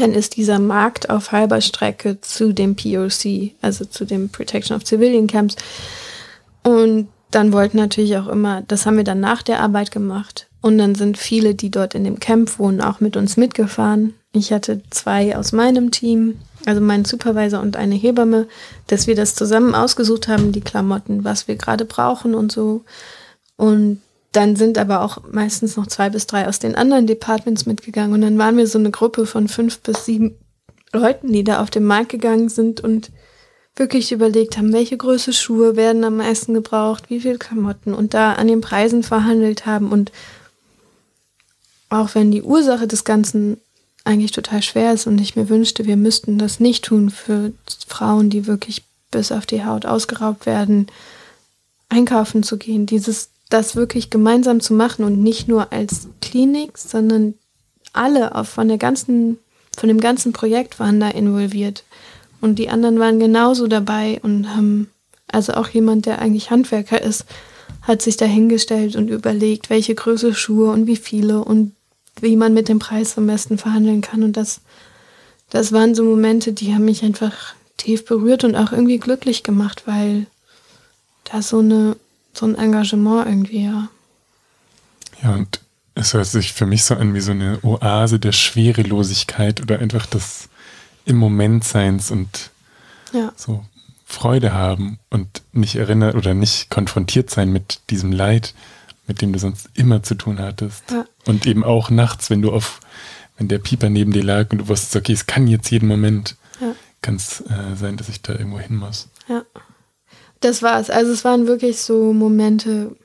dann ist dieser Markt auf halber Strecke zu dem POC, also zu dem Protection of Civilian Camps. Und dann wollten natürlich auch immer, das haben wir dann nach der Arbeit gemacht. Und dann sind viele, die dort in dem Camp wohnen, auch mit uns mitgefahren. Ich hatte zwei aus meinem Team, also meinen Supervisor und eine Hebamme, dass wir das zusammen ausgesucht haben, die Klamotten, was wir gerade brauchen und so. Und dann sind aber auch meistens noch zwei bis drei aus den anderen Departments mitgegangen. Und dann waren wir so eine Gruppe von fünf bis sieben Leuten, die da auf den Markt gegangen sind und wirklich überlegt haben, welche Größe Schuhe werden am meisten gebraucht, wie viel Klamotten und da an den Preisen verhandelt haben. Und auch wenn die Ursache des Ganzen eigentlich total schwer ist und ich mir wünschte, wir müssten das nicht tun für Frauen, die wirklich bis auf die Haut ausgeraubt werden, einkaufen zu gehen, dieses, das wirklich gemeinsam zu machen und nicht nur als Klinik, sondern alle auch von der ganzen, von dem ganzen Projekt waren da involviert. Und die anderen waren genauso dabei und haben, also auch jemand, der eigentlich Handwerker ist, hat sich dahingestellt und überlegt, welche Größe Schuhe und wie viele und wie man mit dem Preis am besten verhandeln kann. Und das, das waren so Momente, die haben mich einfach tief berührt und auch irgendwie glücklich gemacht, weil da so eine, so ein Engagement irgendwie, ja. Ja, und es hört sich für mich so an wie so eine Oase der Schwerelosigkeit oder einfach des im Moment Seins und ja. so Freude haben und nicht erinnert oder nicht konfrontiert sein mit diesem Leid, mit dem du sonst immer zu tun hattest. Ja. Und eben auch nachts, wenn du auf, wenn der Pieper neben dir lag und du wusstest, okay, es kann jetzt jeden Moment, ja. kann es äh, sein, dass ich da irgendwo hin muss. Ja. Das war's. Also es waren wirklich so Momente,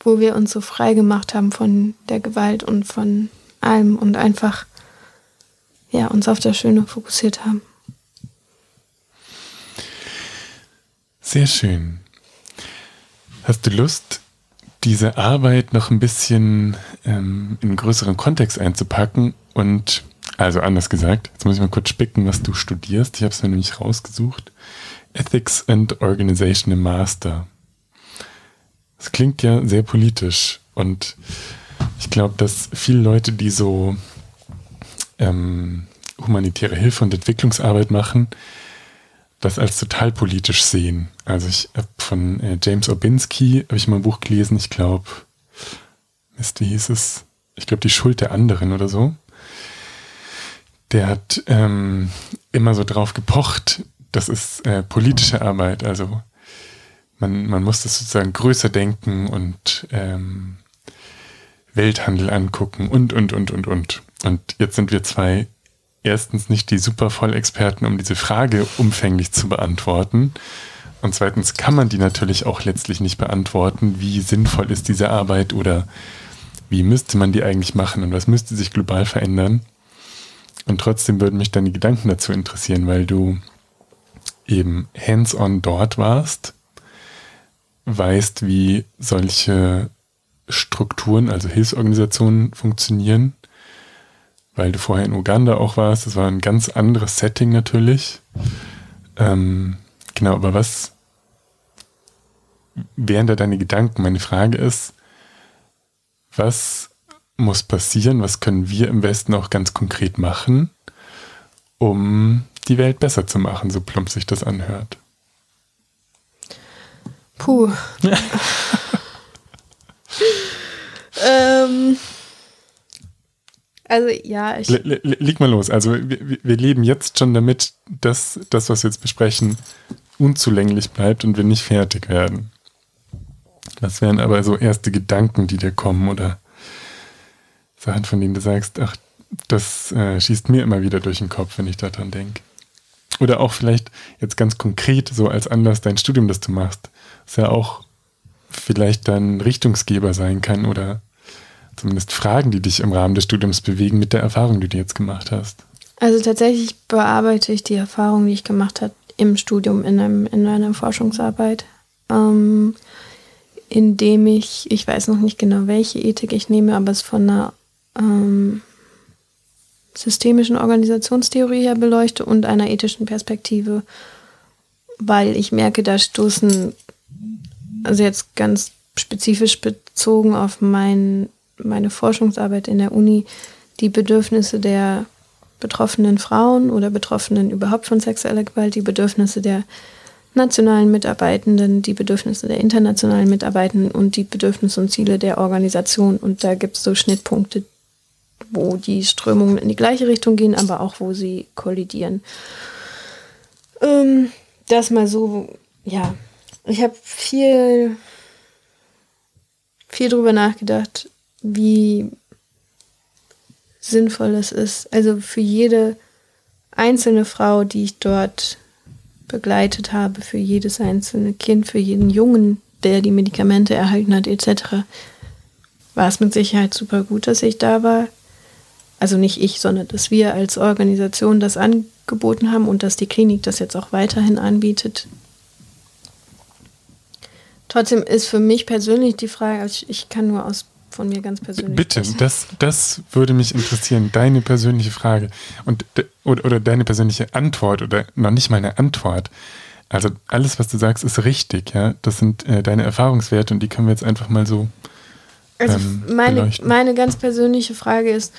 wo wir uns so frei gemacht haben von der Gewalt und von allem und einfach ja, uns auf das Schöne fokussiert haben. Sehr schön. Hast du Lust, diese Arbeit noch ein bisschen ähm, in einen größeren Kontext einzupacken? Und, also anders gesagt, jetzt muss ich mal kurz spicken, was du studierst. Ich habe es mir nämlich rausgesucht. Ethics and Organization im Master. Das klingt ja sehr politisch und ich glaube, dass viele Leute, die so ähm, humanitäre Hilfe und Entwicklungsarbeit machen, das als total politisch sehen. Also ich habe von äh, James Orbinski habe ich mal ein Buch gelesen, ich glaube, Mist, wie hieß es? Ich glaube, die Schuld der anderen oder so. Der hat ähm, immer so drauf gepocht, das ist äh, politische Arbeit, also man, man muss das sozusagen größer denken und ähm, Welthandel angucken und, und, und, und, und. Und jetzt sind wir zwei erstens nicht die super Vollexperten, um diese Frage umfänglich zu beantworten. Und zweitens kann man die natürlich auch letztlich nicht beantworten, wie sinnvoll ist diese Arbeit oder wie müsste man die eigentlich machen und was müsste sich global verändern. Und trotzdem würden mich deine Gedanken dazu interessieren, weil du eben hands-on dort warst, weißt, wie solche Strukturen, also Hilfsorganisationen funktionieren, weil du vorher in Uganda auch warst. Das war ein ganz anderes Setting natürlich. Ähm, genau, aber was wären da deine Gedanken? Meine Frage ist, was muss passieren? Was können wir im Westen auch ganz konkret machen, um die Welt besser zu machen, so plump sich das anhört? Puh. ähm, also ja, ich. Leg mal los. Also wir, wir, leben jetzt schon damit, dass das, was wir jetzt besprechen, unzulänglich bleibt und wir nicht fertig werden. Das wären aber so erste Gedanken, die dir kommen oder Sachen, von denen du sagst, ach, das äh, schießt mir immer wieder durch den Kopf, wenn ich daran denke. Oder auch vielleicht jetzt ganz konkret so als Anlass dein Studium, das du machst, was ja auch vielleicht dann Richtungsgeber sein kann oder zumindest Fragen, die dich im Rahmen des Studiums bewegen, mit der Erfahrung, die du jetzt gemacht hast? Also tatsächlich bearbeite ich die Erfahrung, die ich gemacht habe im Studium in, einem, in einer Forschungsarbeit, ähm, indem ich, ich weiß noch nicht genau, welche Ethik ich nehme, aber es von einer ähm, systemischen Organisationstheorie her beleuchte und einer ethischen Perspektive, weil ich merke, da stoßen, also jetzt ganz spezifisch bezogen auf mein meine Forschungsarbeit in der Uni die Bedürfnisse der betroffenen Frauen oder Betroffenen überhaupt von sexueller Gewalt, die Bedürfnisse der nationalen Mitarbeitenden, die Bedürfnisse der internationalen Mitarbeitenden und die Bedürfnisse und Ziele der Organisation. Und da gibt es so Schnittpunkte, wo die Strömungen in die gleiche Richtung gehen, aber auch wo sie kollidieren. Ähm, das mal so, ja. Ich habe viel, viel drüber nachgedacht, wie sinnvoll es ist. Also für jede einzelne Frau, die ich dort begleitet habe, für jedes einzelne Kind, für jeden Jungen, der die Medikamente erhalten hat, etc., war es mit Sicherheit super gut, dass ich da war. Also nicht ich, sondern dass wir als Organisation das angeboten haben und dass die Klinik das jetzt auch weiterhin anbietet. Trotzdem ist für mich persönlich die Frage, also ich, ich kann nur aus von mir ganz persönlich. Bitte, das, das würde mich interessieren, deine persönliche Frage und oder, oder deine persönliche Antwort oder noch nicht mal eine Antwort. Also alles, was du sagst, ist richtig, ja. Das sind äh, deine Erfahrungswerte und die können wir jetzt einfach mal so. Also ähm, meine, meine ganz persönliche Frage ist,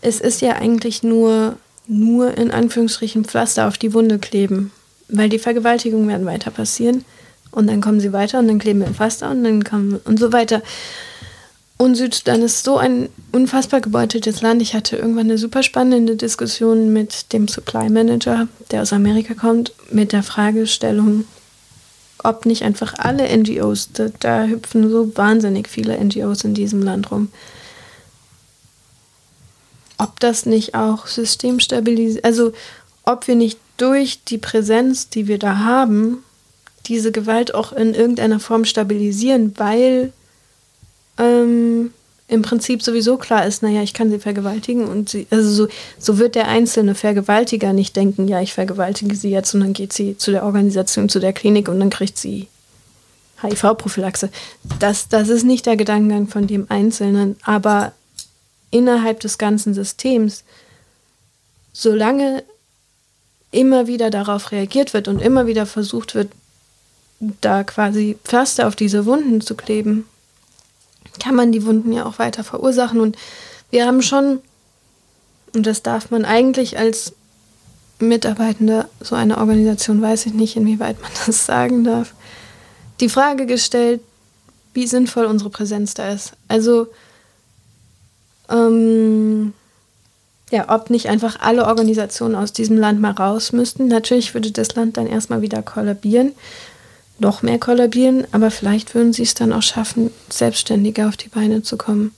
es ist ja eigentlich nur, nur in Anführungsstrichen Pflaster auf die Wunde kleben. Weil die Vergewaltigungen werden weiter passieren. Und dann kommen sie weiter und dann kleben wir Pflaster und dann kommen und so weiter. Und Südsudan ist so ein unfassbar gebeuteltes Land. Ich hatte irgendwann eine super spannende Diskussion mit dem Supply Manager, der aus Amerika kommt, mit der Fragestellung, ob nicht einfach alle NGOs, da, da hüpfen so wahnsinnig viele NGOs in diesem Land rum, ob das nicht auch systemstabilisiert, also ob wir nicht durch die Präsenz, die wir da haben, diese Gewalt auch in irgendeiner Form stabilisieren, weil ähm, im Prinzip sowieso klar ist, naja, ich kann sie vergewaltigen und sie, also so, so wird der einzelne Vergewaltiger nicht denken, ja, ich vergewaltige sie jetzt und dann geht sie zu der Organisation, zu der Klinik und dann kriegt sie HIV-Prophylaxe. Das, das ist nicht der Gedankengang von dem Einzelnen, aber innerhalb des ganzen Systems, solange immer wieder darauf reagiert wird und immer wieder versucht wird, da quasi Pflaster auf diese Wunden zu kleben, kann man die Wunden ja auch weiter verursachen. Und wir haben schon, und das darf man eigentlich als Mitarbeitende so einer Organisation, weiß ich nicht, inwieweit man das sagen darf, die Frage gestellt, wie sinnvoll unsere Präsenz da ist. Also, ähm, ja, ob nicht einfach alle Organisationen aus diesem Land mal raus müssten. Natürlich würde das Land dann erstmal wieder kollabieren noch mehr kollabieren, aber vielleicht würden sie es dann auch schaffen, selbstständiger auf die Beine zu kommen.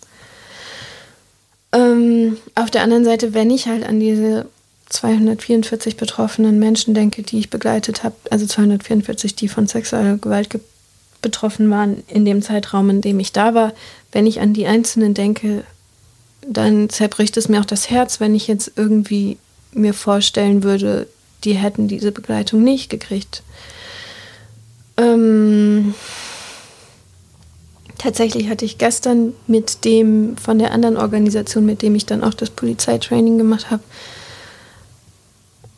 Ähm, auf der anderen Seite, wenn ich halt an diese 244 betroffenen Menschen denke, die ich begleitet habe, also 244, die von sexueller Gewalt betroffen waren in dem Zeitraum, in dem ich da war, wenn ich an die Einzelnen denke, dann zerbricht es mir auch das Herz, wenn ich jetzt irgendwie mir vorstellen würde, die hätten diese Begleitung nicht gekriegt. Ähm, tatsächlich hatte ich gestern mit dem von der anderen Organisation, mit dem ich dann auch das Polizeitraining gemacht habe,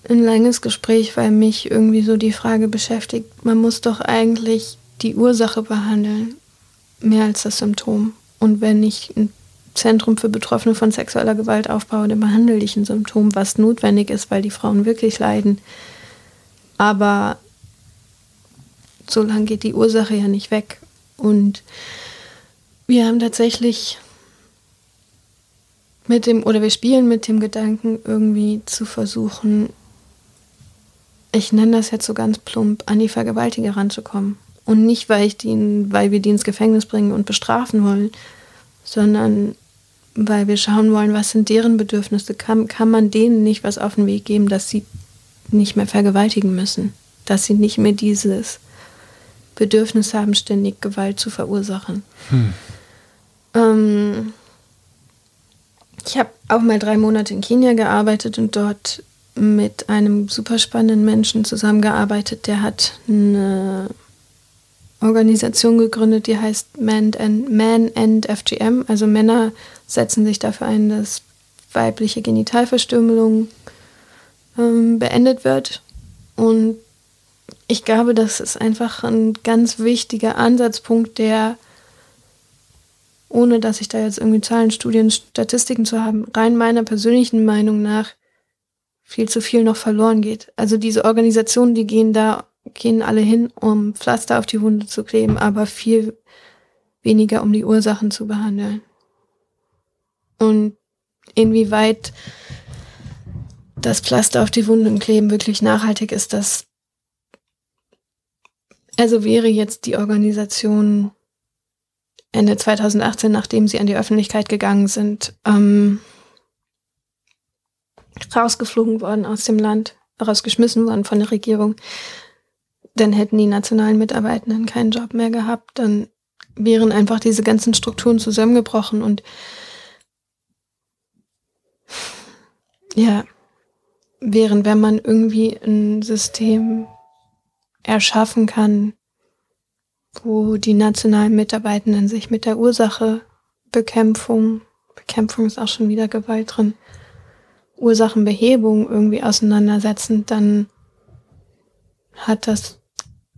ein langes Gespräch, weil mich irgendwie so die Frage beschäftigt, man muss doch eigentlich die Ursache behandeln, mehr als das Symptom. Und wenn ich ein Zentrum für Betroffene von sexueller Gewalt aufbaue, dann behandle ich ein Symptom, was notwendig ist, weil die Frauen wirklich leiden. Aber so lange geht die Ursache ja nicht weg. Und wir haben tatsächlich mit dem, oder wir spielen mit dem Gedanken, irgendwie zu versuchen, ich nenne das jetzt so ganz plump, an die Vergewaltiger ranzukommen. Und nicht, weil ich die, weil wir die ins Gefängnis bringen und bestrafen wollen, sondern weil wir schauen wollen, was sind deren Bedürfnisse. Kann, kann man denen nicht was auf den Weg geben, dass sie nicht mehr vergewaltigen müssen? Dass sie nicht mehr dieses Bedürfnis haben, ständig Gewalt zu verursachen. Hm. Ähm, ich habe auch mal drei Monate in Kenia gearbeitet und dort mit einem super spannenden Menschen zusammengearbeitet. Der hat eine Organisation gegründet, die heißt Man and, Man and FGM. Also Männer setzen sich dafür ein, dass weibliche Genitalverstümmelung ähm, beendet wird. Und ich glaube, das ist einfach ein ganz wichtiger Ansatzpunkt, der, ohne dass ich da jetzt irgendwie Zahlen, Studien, Statistiken zu haben, rein meiner persönlichen Meinung nach viel zu viel noch verloren geht. Also diese Organisationen, die gehen da, gehen alle hin, um Pflaster auf die Wunde zu kleben, aber viel weniger, um die Ursachen zu behandeln. Und inwieweit das Pflaster auf die Wunden kleben wirklich nachhaltig ist, das also wäre jetzt die Organisation Ende 2018, nachdem sie an die Öffentlichkeit gegangen sind, ähm, rausgeflogen worden aus dem Land, rausgeschmissen worden von der Regierung, dann hätten die nationalen Mitarbeitenden keinen Job mehr gehabt, dann wären einfach diese ganzen Strukturen zusammengebrochen und ja, während wenn man irgendwie ein System erschaffen kann, wo die nationalen Mitarbeitenden sich mit der Ursache Bekämpfung, Bekämpfung ist auch schon wieder Gewalt drin, Ursachenbehebung irgendwie auseinandersetzen, dann hat das,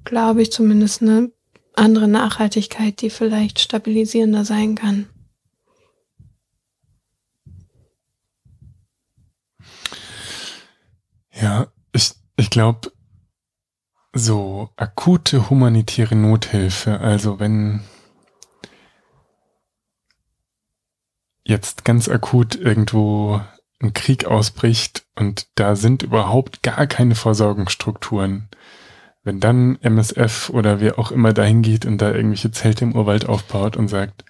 glaube ich, zumindest eine andere Nachhaltigkeit, die vielleicht stabilisierender sein kann. Ja, ich, ich glaube, so akute humanitäre Nothilfe, also wenn jetzt ganz akut irgendwo ein Krieg ausbricht und da sind überhaupt gar keine Versorgungsstrukturen. Wenn dann MSF oder wer auch immer dahin geht und da irgendwelche Zelte im Urwald aufbaut und sagt,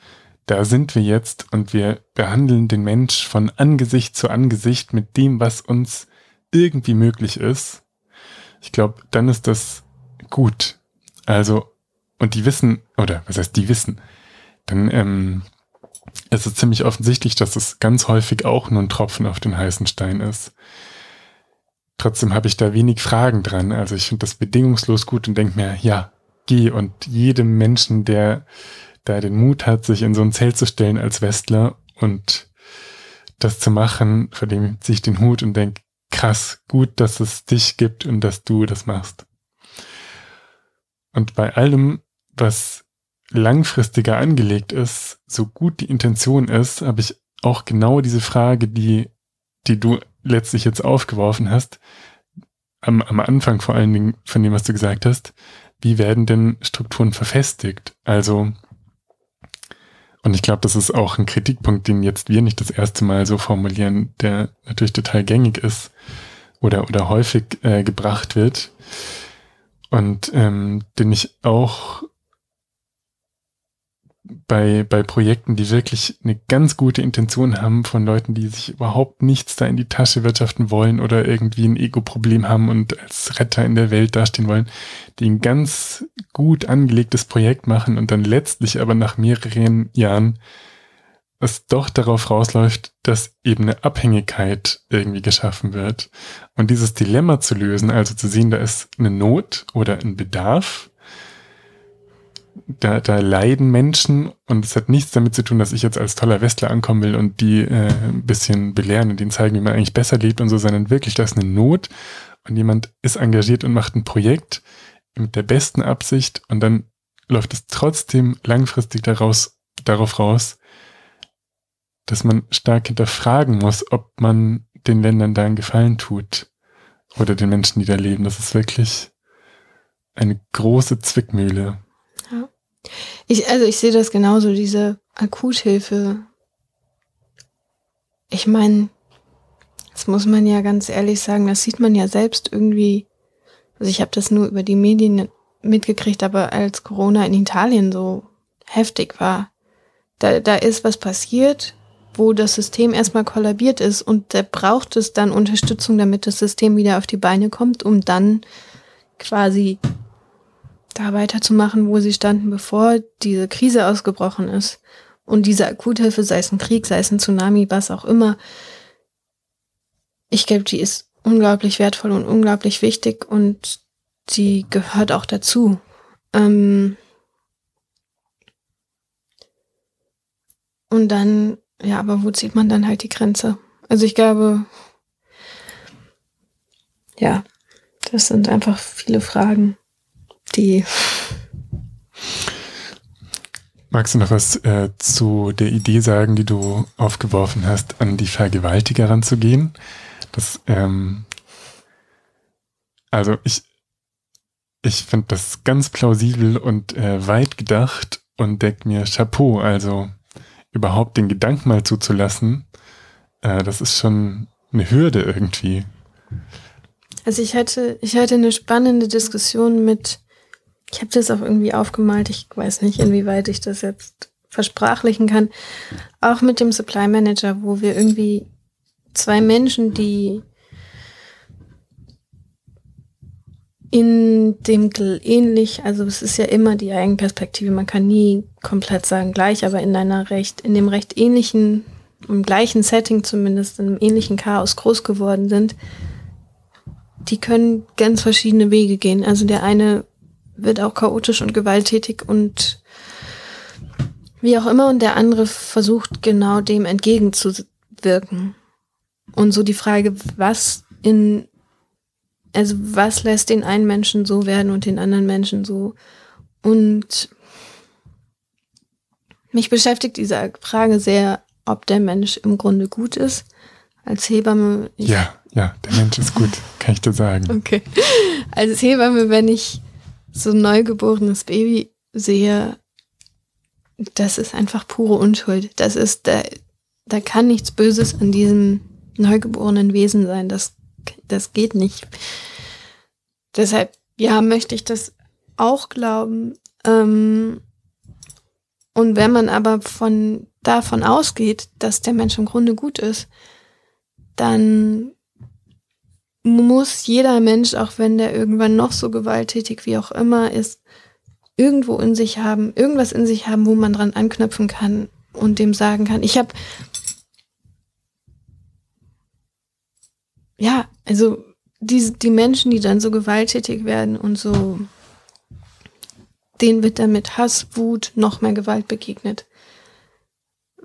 da sind wir jetzt und wir behandeln den Mensch von Angesicht zu Angesicht mit dem, was uns irgendwie möglich ist. Ich glaube, dann ist das gut. Also, und die wissen, oder was heißt die wissen, dann ähm, es ist ziemlich offensichtlich, dass es ganz häufig auch nur ein Tropfen auf den heißen Stein ist. Trotzdem habe ich da wenig Fragen dran. Also ich finde das bedingungslos gut und denke mir, ja, geh. Und jedem Menschen, der da den Mut hat, sich in so ein Zelt zu stellen als Westler und das zu machen, vor dem ziehe ich den Hut und denke, krass, gut, dass es dich gibt und dass du das machst. Und bei allem, was langfristiger angelegt ist, so gut die Intention ist, habe ich auch genau diese Frage, die, die du letztlich jetzt aufgeworfen hast, am, am Anfang vor allen Dingen von dem, was du gesagt hast, wie werden denn Strukturen verfestigt? Also, und ich glaube, das ist auch ein Kritikpunkt, den jetzt wir nicht das erste Mal so formulieren, der natürlich total gängig ist oder, oder häufig äh, gebracht wird und ähm, den ich auch bei, bei Projekten, die wirklich eine ganz gute Intention haben von Leuten, die sich überhaupt nichts da in die Tasche wirtschaften wollen oder irgendwie ein Ego-Problem haben und als Retter in der Welt dastehen wollen, die ein ganz gut angelegtes Projekt machen und dann letztlich aber nach mehreren Jahren es doch darauf rausläuft, dass eben eine Abhängigkeit irgendwie geschaffen wird. Und dieses Dilemma zu lösen, also zu sehen, da ist eine Not oder ein Bedarf, da, da leiden Menschen und es hat nichts damit zu tun, dass ich jetzt als toller Westler ankommen will und die äh, ein bisschen belehren und denen zeigen, wie man eigentlich besser lebt und so, sondern wirklich, das ist eine Not und jemand ist engagiert und macht ein Projekt mit der besten Absicht und dann läuft es trotzdem langfristig daraus, darauf raus, dass man stark hinterfragen muss, ob man den Ländern da einen Gefallen tut oder den Menschen, die da leben. Das ist wirklich eine große Zwickmühle. Ich, also ich sehe das genauso, diese Akuthilfe. Ich meine, das muss man ja ganz ehrlich sagen, das sieht man ja selbst irgendwie. Also ich habe das nur über die Medien mitgekriegt, aber als Corona in Italien so heftig war, da, da ist was passiert, wo das System erstmal kollabiert ist und da braucht es dann Unterstützung, damit das System wieder auf die Beine kommt, um dann quasi da weiterzumachen, wo sie standen, bevor diese Krise ausgebrochen ist. Und diese Akuthilfe, sei es ein Krieg, sei es ein Tsunami, was auch immer, ich glaube, die ist unglaublich wertvoll und unglaublich wichtig und die gehört auch dazu. Ähm und dann, ja, aber wo zieht man dann halt die Grenze? Also ich glaube, ja, das sind einfach viele Fragen die. Magst du noch was äh, zu der Idee sagen, die du aufgeworfen hast, an die Vergewaltiger ranzugehen? Das, ähm, also ich, ich finde das ganz plausibel und äh, weit gedacht und deckt mir Chapeau. Also überhaupt den Gedanken mal zuzulassen, äh, das ist schon eine Hürde irgendwie. Also ich hatte, ich hatte eine spannende Diskussion mit ich habe das auch irgendwie aufgemalt. Ich weiß nicht, inwieweit ich das jetzt versprachlichen kann. Auch mit dem Supply Manager, wo wir irgendwie zwei Menschen, die in dem ähnlich, also es ist ja immer die Eigenperspektive, man kann nie komplett sagen gleich, aber in einer recht, in dem recht ähnlichen, im gleichen Setting zumindest, in einem ähnlichen Chaos groß geworden sind, die können ganz verschiedene Wege gehen. Also der eine wird auch chaotisch und gewalttätig und wie auch immer und der andere versucht genau dem entgegenzuwirken. Und so die Frage, was in, also was lässt den einen Menschen so werden und den anderen Menschen so? Und mich beschäftigt diese Frage sehr, ob der Mensch im Grunde gut ist. Als Hebamme. ja, ja, der Mensch ist gut, kann ich dir sagen. Okay. Als Hebamme, wenn ich so ein neugeborenes Baby sehe, das ist einfach pure Unschuld. Das ist, da, da kann nichts Böses an diesem neugeborenen Wesen sein. Das, das geht nicht. Deshalb, ja, möchte ich das auch glauben. Ähm, und wenn man aber von davon ausgeht, dass der Mensch im Grunde gut ist, dann muss jeder Mensch, auch wenn der irgendwann noch so gewalttätig wie auch immer ist, irgendwo in sich haben, irgendwas in sich haben, wo man dran anknüpfen kann und dem sagen kann. Ich habe ja, also die, die Menschen, die dann so gewalttätig werden und so, denen wird dann mit Hass, Wut noch mehr Gewalt begegnet.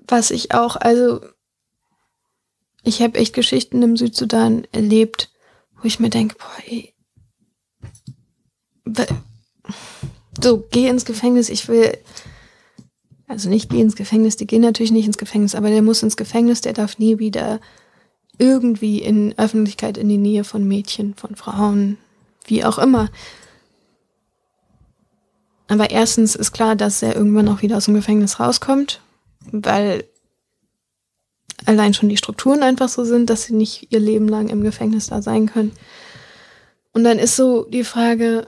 Was ich auch, also ich habe echt Geschichten im Südsudan erlebt, wo ich mir denke, boah, ey, so, geh ins Gefängnis, ich will, also nicht geh ins Gefängnis, die gehen natürlich nicht ins Gefängnis, aber der muss ins Gefängnis, der darf nie wieder irgendwie in Öffentlichkeit in die Nähe von Mädchen, von Frauen, wie auch immer. Aber erstens ist klar, dass er irgendwann auch wieder aus dem Gefängnis rauskommt, weil allein schon die Strukturen einfach so sind, dass sie nicht ihr Leben lang im Gefängnis da sein können. Und dann ist so die Frage,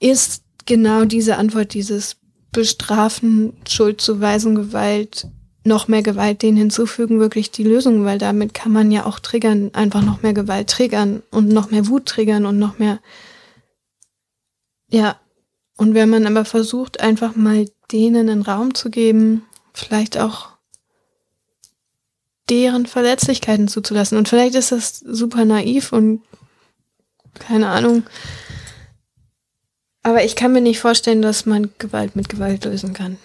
ist genau diese Antwort, dieses Bestrafen, Schuldzuweisung, Gewalt, noch mehr Gewalt denen hinzufügen, wirklich die Lösung, weil damit kann man ja auch triggern, einfach noch mehr Gewalt triggern und noch mehr Wut triggern und noch mehr, ja. Und wenn man aber versucht, einfach mal denen einen Raum zu geben, vielleicht auch deren Verletzlichkeiten zuzulassen. Und vielleicht ist das super naiv und keine Ahnung, aber ich kann mir nicht vorstellen, dass man Gewalt mit Gewalt lösen kann.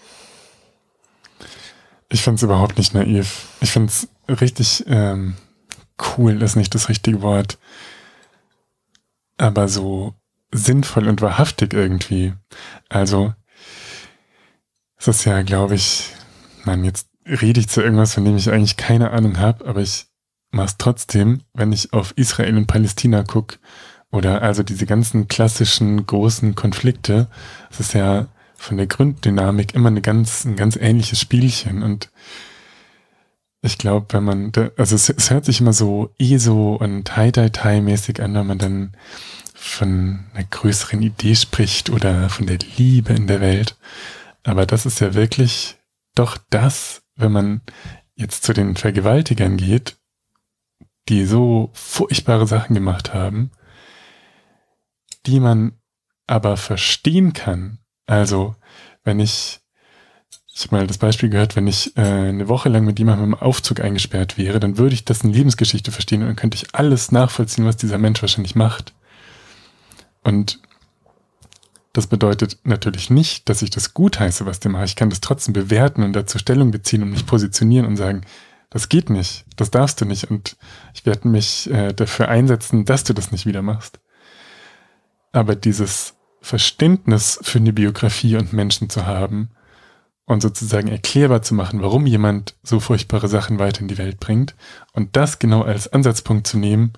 Ich finde es überhaupt nicht naiv. Ich finde es richtig ähm, cool, ist nicht das richtige Wort. Aber so sinnvoll und wahrhaftig irgendwie. Also, es ist ja, glaube ich, man, jetzt rede ich zu irgendwas, von dem ich eigentlich keine Ahnung habe, aber ich mache es trotzdem, wenn ich auf Israel und Palästina gucke oder also diese ganzen klassischen großen Konflikte, es ist ja von der Grunddynamik immer eine ganz, ein ganz ähnliches Spielchen. Und ich glaube, wenn man, da, also es, es, hört sich immer so ESO und High-Dai-Tai-mäßig an, wenn man dann von einer größeren Idee spricht oder von der Liebe in der Welt. Aber das ist ja wirklich doch das, wenn man jetzt zu den Vergewaltigern geht, die so furchtbare Sachen gemacht haben, die man aber verstehen kann. Also, wenn ich, ich habe mal das Beispiel gehört, wenn ich äh, eine Woche lang mit jemandem im Aufzug eingesperrt wäre, dann würde ich dessen Lebensgeschichte verstehen und dann könnte ich alles nachvollziehen, was dieser Mensch wahrscheinlich macht. Und das bedeutet natürlich nicht, dass ich das gut heiße, was der macht. Ich kann das trotzdem bewerten und dazu Stellung beziehen und mich positionieren und sagen, das geht nicht, das darfst du nicht und ich werde mich äh, dafür einsetzen, dass du das nicht wieder machst. Aber dieses Verständnis für eine Biografie und Menschen zu haben und sozusagen erklärbar zu machen, warum jemand so furchtbare Sachen weiter in die Welt bringt und das genau als Ansatzpunkt zu nehmen,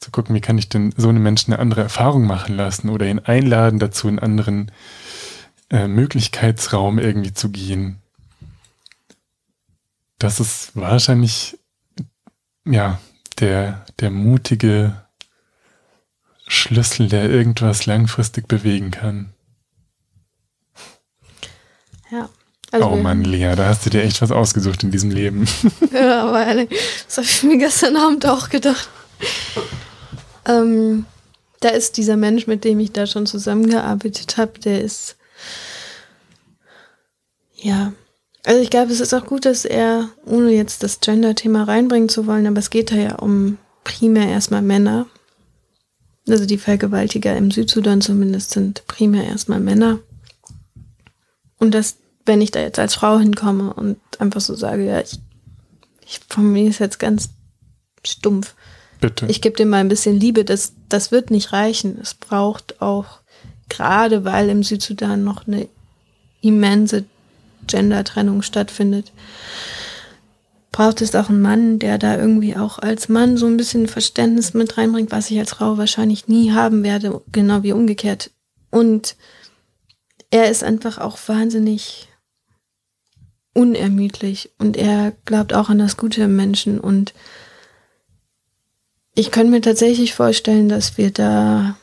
zu gucken, wie kann ich denn so einem Menschen eine andere Erfahrung machen lassen oder ihn einladen dazu, einen anderen äh, Möglichkeitsraum irgendwie zu gehen. Das ist wahrscheinlich ja der, der mutige Schlüssel, der irgendwas langfristig bewegen kann. Ja. Also oh Mann, Lea, da hast du dir echt was ausgesucht in diesem Leben. ja, aber ehrlich, das habe ich mir gestern Abend auch gedacht. Ähm, da ist dieser Mensch, mit dem ich da schon zusammengearbeitet habe, der ist ja. Also ich glaube, es ist auch gut, dass er, ohne jetzt das Gender-Thema reinbringen zu wollen, aber es geht da ja um primär erstmal Männer, Also die Vergewaltiger im Südsudan zumindest sind primär erstmal Männer. Und dass, wenn ich da jetzt als Frau hinkomme und einfach so sage, ja, ich, ich formuliere es jetzt ganz stumpf. Bitte. Ich gebe dem mal ein bisschen Liebe, das, das wird nicht reichen. Es braucht auch, gerade weil im Südsudan noch eine immense Gender-Trennung stattfindet, braucht es auch einen Mann, der da irgendwie auch als Mann so ein bisschen Verständnis mit reinbringt, was ich als Frau wahrscheinlich nie haben werde, genau wie umgekehrt. Und er ist einfach auch wahnsinnig unermüdlich und er glaubt auch an das Gute im Menschen und ich könnte mir tatsächlich vorstellen, dass wir da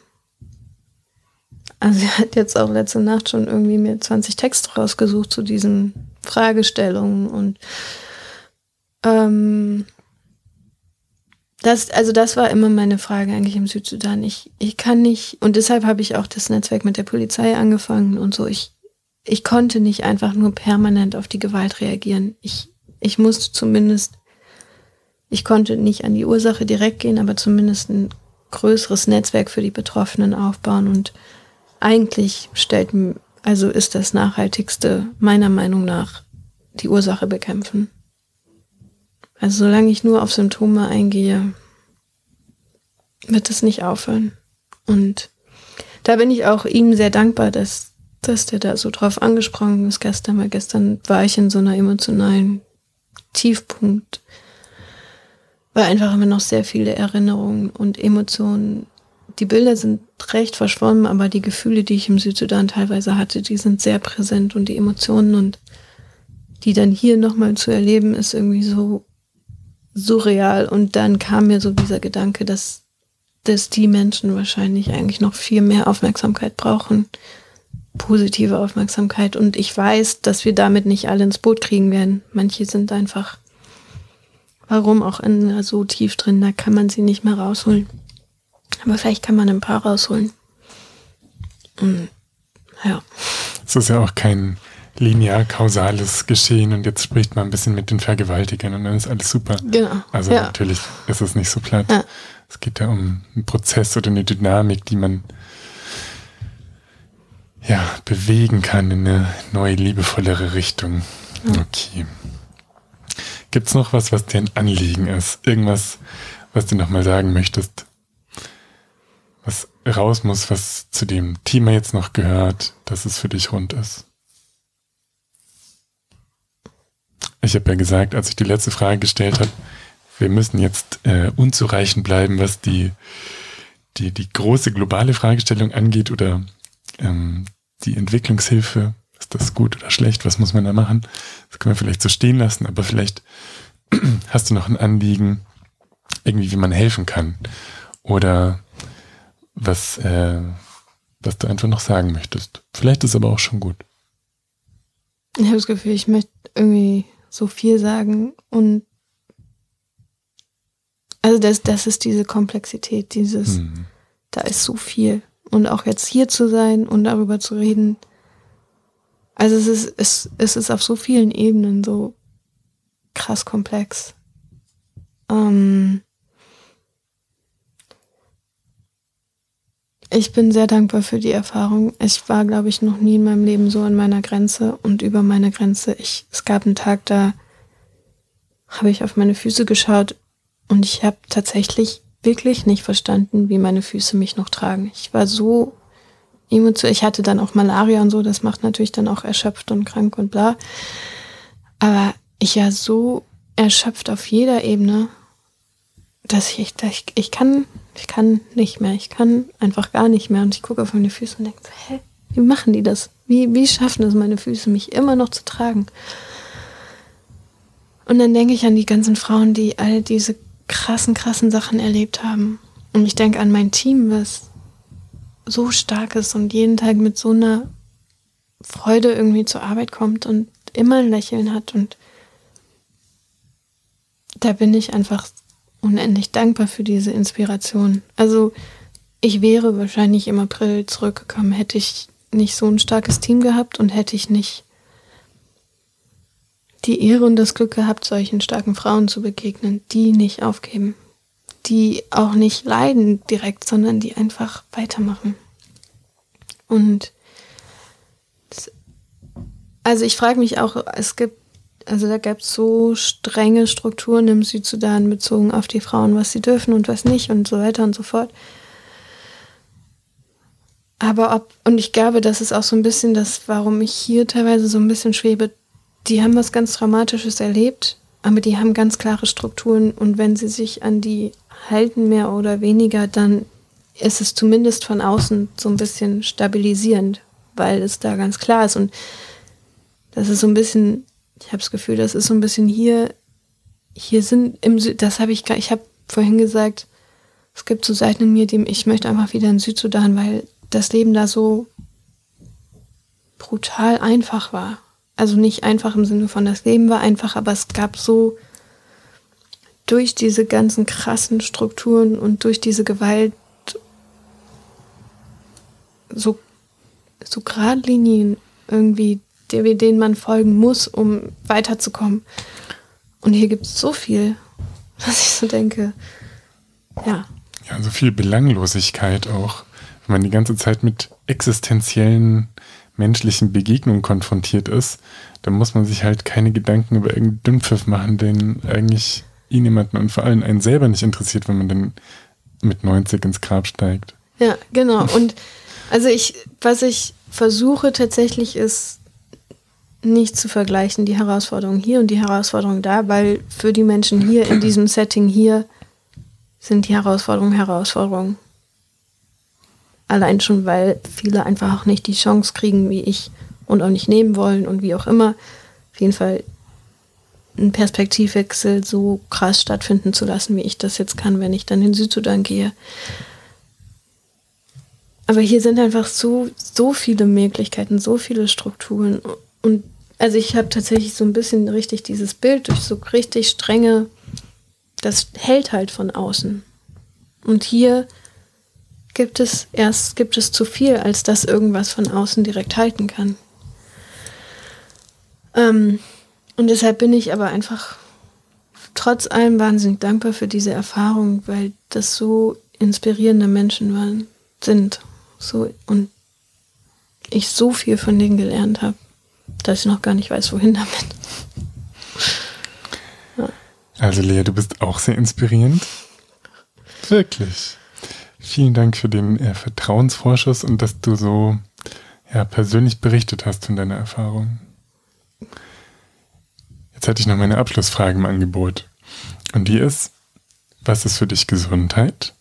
also er hat jetzt auch letzte Nacht schon irgendwie mir 20 Texte rausgesucht zu diesen Fragestellungen und ähm, das, also das war immer meine Frage eigentlich im Südsudan. Ich, ich kann nicht, und deshalb habe ich auch das Netzwerk mit der Polizei angefangen und so. Ich, ich konnte nicht einfach nur permanent auf die Gewalt reagieren. Ich, ich musste zumindest, ich konnte nicht an die Ursache direkt gehen, aber zumindest ein größeres Netzwerk für die Betroffenen aufbauen und eigentlich stellt, also ist das Nachhaltigste meiner Meinung nach die Ursache bekämpfen. Also solange ich nur auf Symptome eingehe, wird es nicht aufhören. Und da bin ich auch ihm sehr dankbar, dass, dass der da so drauf angesprochen ist gestern, weil gestern war ich in so einer emotionalen Tiefpunkt, weil einfach immer noch sehr viele Erinnerungen und Emotionen die Bilder sind recht verschwommen, aber die Gefühle, die ich im Südsudan teilweise hatte, die sind sehr präsent und die Emotionen und die dann hier nochmal zu erleben, ist irgendwie so surreal. Und dann kam mir so dieser Gedanke, dass, dass die Menschen wahrscheinlich eigentlich noch viel mehr Aufmerksamkeit brauchen, positive Aufmerksamkeit. Und ich weiß, dass wir damit nicht alle ins Boot kriegen werden. Manche sind einfach, warum auch in so tief drin, da kann man sie nicht mehr rausholen. Aber vielleicht kann man ein paar rausholen. Und, ja. Es ist ja auch kein linear kausales Geschehen und jetzt spricht man ein bisschen mit den Vergewaltigern und dann ist alles super. Genau. Also ja. natürlich ist es nicht so platt. Ja. Es geht ja um einen Prozess oder eine Dynamik, die man ja bewegen kann in eine neue, liebevollere Richtung. Ja. Okay. Gibt es noch was, was dir ein Anliegen ist? Irgendwas, was du nochmal sagen möchtest? was raus muss, was zu dem Thema jetzt noch gehört, dass es für dich rund ist? Ich habe ja gesagt, als ich die letzte Frage gestellt habe, wir müssen jetzt äh, unzureichend bleiben, was die, die, die große globale Fragestellung angeht oder ähm, die Entwicklungshilfe. Ist das gut oder schlecht? Was muss man da machen? Das können wir vielleicht so stehen lassen, aber vielleicht hast du noch ein Anliegen, irgendwie, wie man helfen kann. Oder was, äh, was du einfach noch sagen möchtest. Vielleicht ist aber auch schon gut. Ich habe das Gefühl, ich möchte irgendwie so viel sagen und also das, das ist diese Komplexität, dieses, hm. da ist so viel. Und auch jetzt hier zu sein und darüber zu reden. Also es ist, es, es ist auf so vielen Ebenen so krass komplex. Ähm, Ich bin sehr dankbar für die Erfahrung. Ich war, glaube ich, noch nie in meinem Leben so an meiner Grenze und über meine Grenze. Ich, es gab einen Tag, da habe ich auf meine Füße geschaut und ich habe tatsächlich wirklich nicht verstanden, wie meine Füße mich noch tragen. Ich war so emotional. Ich hatte dann auch Malaria und so, das macht natürlich dann auch erschöpft und krank und bla. Aber ich war so erschöpft auf jeder Ebene, dass ich, ich, ich kann ich kann nicht mehr, ich kann einfach gar nicht mehr. Und ich gucke auf meine Füße und denke, hä, wie machen die das? Wie, wie schaffen es meine Füße, mich immer noch zu tragen? Und dann denke ich an die ganzen Frauen, die all diese krassen, krassen Sachen erlebt haben. Und ich denke an mein Team, was so stark ist und jeden Tag mit so einer Freude irgendwie zur Arbeit kommt und immer ein Lächeln hat. Und da bin ich einfach unendlich dankbar für diese Inspiration. Also ich wäre wahrscheinlich im April zurückgekommen, hätte ich nicht so ein starkes Team gehabt und hätte ich nicht die Ehre und das Glück gehabt, solchen starken Frauen zu begegnen, die nicht aufgeben, die auch nicht leiden direkt, sondern die einfach weitermachen. Und also ich frage mich auch, es gibt, also da gab es so strenge Strukturen im Südsudan bezogen auf die Frauen, was sie dürfen und was nicht und so weiter und so fort. Aber ob, und ich glaube, das ist auch so ein bisschen das, warum ich hier teilweise so ein bisschen schwebe. Die haben was ganz Dramatisches erlebt, aber die haben ganz klare Strukturen und wenn sie sich an die halten, mehr oder weniger, dann ist es zumindest von außen so ein bisschen stabilisierend, weil es da ganz klar ist. Und das ist so ein bisschen, ich habe das Gefühl, das ist so ein bisschen hier, hier sind im Süd, das habe ich, ich habe vorhin gesagt, es gibt so Seiten in mir, die ich möchte einfach wieder in Südsudan, weil das Leben da so brutal einfach war. Also nicht einfach im Sinne von das Leben war einfach, aber es gab so durch diese ganzen krassen Strukturen und durch diese Gewalt so, so Gradlinien irgendwie, denen man folgen muss, um weiterzukommen. Und hier gibt es so viel, was ich so denke, ja. Ja, so viel Belanglosigkeit auch. Wenn man die ganze Zeit mit existenziellen menschlichen Begegnungen konfrontiert ist, dann muss man sich halt keine Gedanken über irgendeinen Dünnpfiff machen, den eigentlich ihn jemanden und vor allem einen selber nicht interessiert, wenn man dann mit 90 ins Grab steigt. Ja, genau. Und also ich, was ich versuche tatsächlich ist, nicht zu vergleichen, die Herausforderung hier und die Herausforderung da, weil für die Menschen hier in diesem Setting hier sind die Herausforderungen Herausforderungen. Allein schon, weil viele einfach auch nicht die Chance kriegen, wie ich und auch nicht nehmen wollen und wie auch immer. Auf jeden Fall einen Perspektivwechsel so krass stattfinden zu lassen, wie ich das jetzt kann, wenn ich dann in Südsudan gehe. Aber hier sind einfach so, so viele Möglichkeiten, so viele Strukturen. Und also ich habe tatsächlich so ein bisschen richtig dieses Bild durch so richtig strenge, das hält halt von außen. Und hier gibt es erst, gibt es zu viel, als dass irgendwas von außen direkt halten kann. Ähm, und deshalb bin ich aber einfach trotz allem wahnsinnig dankbar für diese Erfahrung, weil das so inspirierende Menschen waren, sind. So, und ich so viel von denen gelernt habe, dass ich noch gar nicht weiß, wohin damit. Ja. Also Lea, du bist auch sehr inspirierend. Wirklich. Vielen Dank für den äh, Vertrauensvorschuss und dass du so ja, persönlich berichtet hast von deiner Erfahrung. Jetzt hatte ich noch meine Abschlussfrage im Angebot. Und die ist, was ist für dich Gesundheit?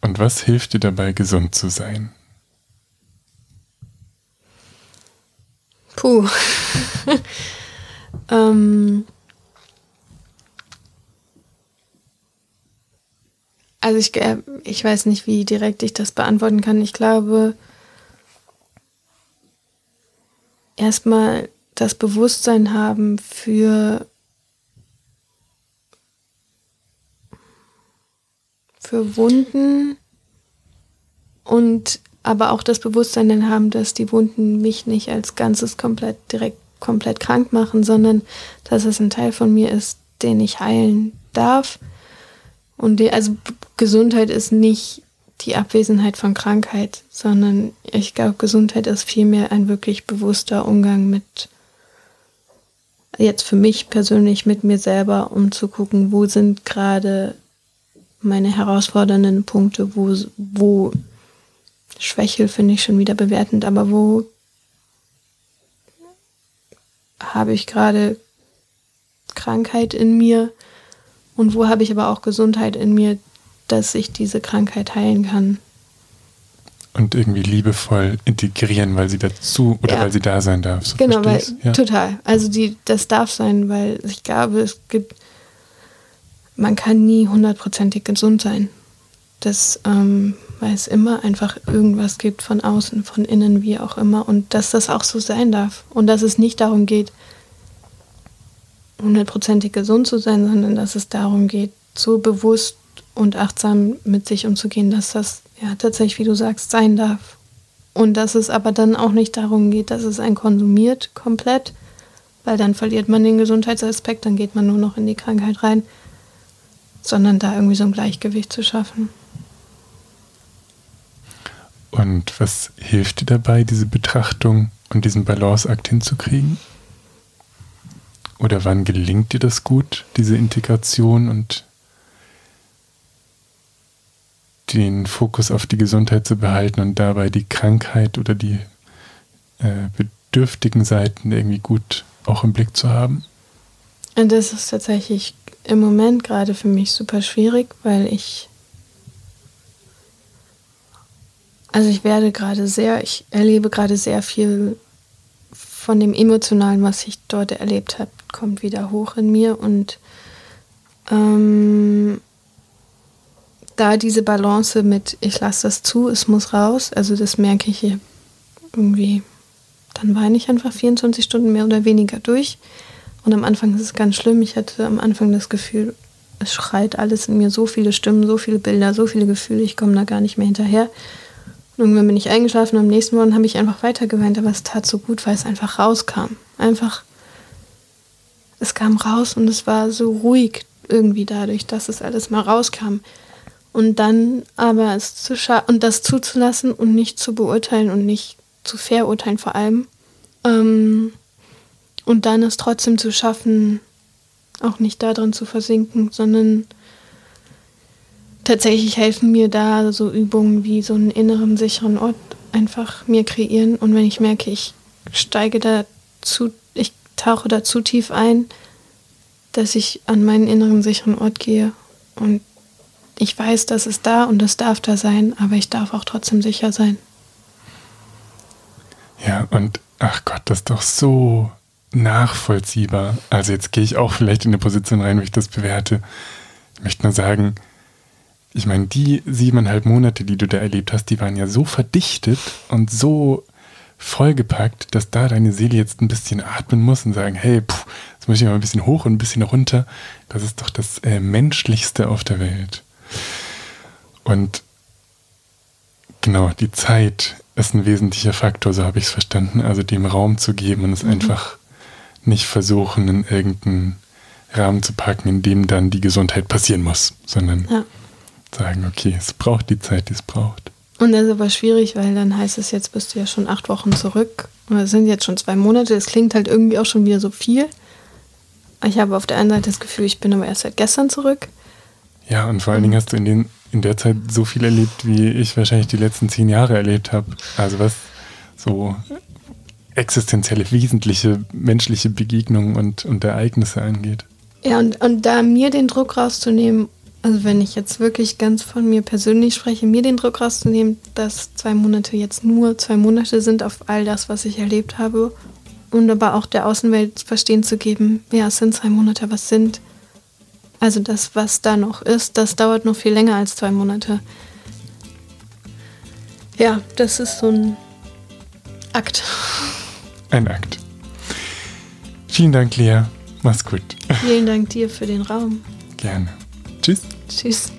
Und was hilft dir dabei, gesund zu sein? Puh. ähm also ich, äh, ich weiß nicht, wie direkt ich das beantworten kann. Ich glaube, erstmal das Bewusstsein haben für, für Wunden und aber auch das Bewusstsein dann haben, dass die Wunden mich nicht als Ganzes komplett direkt komplett krank machen, sondern dass es ein Teil von mir ist, den ich heilen darf. Und die, also Gesundheit ist nicht die Abwesenheit von Krankheit, sondern ich glaube, Gesundheit ist vielmehr ein wirklich bewusster Umgang mit jetzt für mich persönlich mit mir selber, um zu gucken, wo sind gerade meine herausfordernden Punkte, wo, wo Schwächel finde ich schon wieder bewertend, aber wo habe ich gerade Krankheit in mir und wo habe ich aber auch Gesundheit in mir, dass ich diese Krankheit heilen kann und irgendwie liebevoll integrieren, weil sie dazu oder ja. weil sie da sein darf. So genau, weil, ja. total. Also die, das darf sein, weil ich glaube, es gibt, man kann nie hundertprozentig gesund sein. Das, ähm, weil es immer einfach irgendwas gibt von außen, von innen, wie auch immer. Und dass das auch so sein darf. Und dass es nicht darum geht, hundertprozentig gesund zu sein, sondern dass es darum geht, so bewusst und achtsam mit sich umzugehen, dass das ja tatsächlich, wie du sagst, sein darf. Und dass es aber dann auch nicht darum geht, dass es einen konsumiert komplett, weil dann verliert man den Gesundheitsaspekt, dann geht man nur noch in die Krankheit rein, sondern da irgendwie so ein Gleichgewicht zu schaffen. Und was hilft dir dabei, diese Betrachtung und diesen Balanceakt hinzukriegen? Oder wann gelingt dir das gut, diese Integration und den Fokus auf die Gesundheit zu behalten und dabei die Krankheit oder die äh, bedürftigen Seiten irgendwie gut auch im Blick zu haben? Und das ist tatsächlich im Moment gerade für mich super schwierig, weil ich also ich werde gerade sehr, ich erlebe gerade sehr viel von dem Emotionalen, was ich dort erlebt habe, kommt wieder hoch in mir und ähm, da diese Balance mit, ich lasse das zu, es muss raus, also das merke ich irgendwie, dann weine ich einfach 24 Stunden mehr oder weniger durch. Und am Anfang ist es ganz schlimm. Ich hatte am Anfang das Gefühl, es schreit alles in mir, so viele Stimmen, so viele Bilder, so viele Gefühle, ich komme da gar nicht mehr hinterher. Und irgendwann bin ich eingeschlafen und am nächsten Morgen habe ich einfach weiter geweint, aber es tat so gut, weil es einfach rauskam. Einfach, es kam raus und es war so ruhig irgendwie dadurch, dass es alles mal rauskam. Und dann aber es zu und das zuzulassen und nicht zu beurteilen und nicht zu verurteilen vor allem. Ähm, und dann es trotzdem zu schaffen, auch nicht darin zu versinken, sondern tatsächlich helfen mir da so Übungen wie so einen inneren sicheren Ort einfach mir kreieren. Und wenn ich merke, ich steige da zu, ich tauche da zu tief ein, dass ich an meinen inneren sicheren Ort gehe und ich weiß, das ist da und das darf da sein, aber ich darf auch trotzdem sicher sein. Ja, und ach Gott, das ist doch so nachvollziehbar. Also jetzt gehe ich auch vielleicht in eine Position rein, wo ich das bewerte. Ich möchte nur sagen, ich meine, die siebeneinhalb Monate, die du da erlebt hast, die waren ja so verdichtet und so vollgepackt, dass da deine Seele jetzt ein bisschen atmen muss und sagen, hey, puh, jetzt muss ich mal ein bisschen hoch und ein bisschen runter. Das ist doch das äh, Menschlichste auf der Welt. Und genau, die Zeit ist ein wesentlicher Faktor, so habe ich es verstanden. Also dem Raum zu geben und es mhm. einfach nicht versuchen, in irgendeinen Rahmen zu packen, in dem dann die Gesundheit passieren muss, sondern ja. sagen, okay, es braucht die Zeit, die es braucht. Und das ist aber schwierig, weil dann heißt es, jetzt bist du ja schon acht Wochen zurück. Oder es sind jetzt schon zwei Monate. Das klingt halt irgendwie auch schon wieder so viel. Ich habe auf der einen Seite das Gefühl, ich bin aber erst seit gestern zurück. Ja, und vor allen Dingen hast du in, den, in der Zeit so viel erlebt, wie ich wahrscheinlich die letzten zehn Jahre erlebt habe. Also was so existenzielle, wesentliche menschliche Begegnungen und, und Ereignisse angeht. Ja, und, und da mir den Druck rauszunehmen, also wenn ich jetzt wirklich ganz von mir persönlich spreche, mir den Druck rauszunehmen, dass zwei Monate jetzt nur zwei Monate sind auf all das, was ich erlebt habe. Und aber auch der Außenwelt verstehen zu geben, ja, es sind zwei Monate, was sind. Also das, was da noch ist, das dauert noch viel länger als zwei Monate. Ja, das ist so ein Akt. Ein Akt. Vielen Dank, Lea. Mach's gut. Vielen Dank dir für den Raum. Gerne. Tschüss. Tschüss.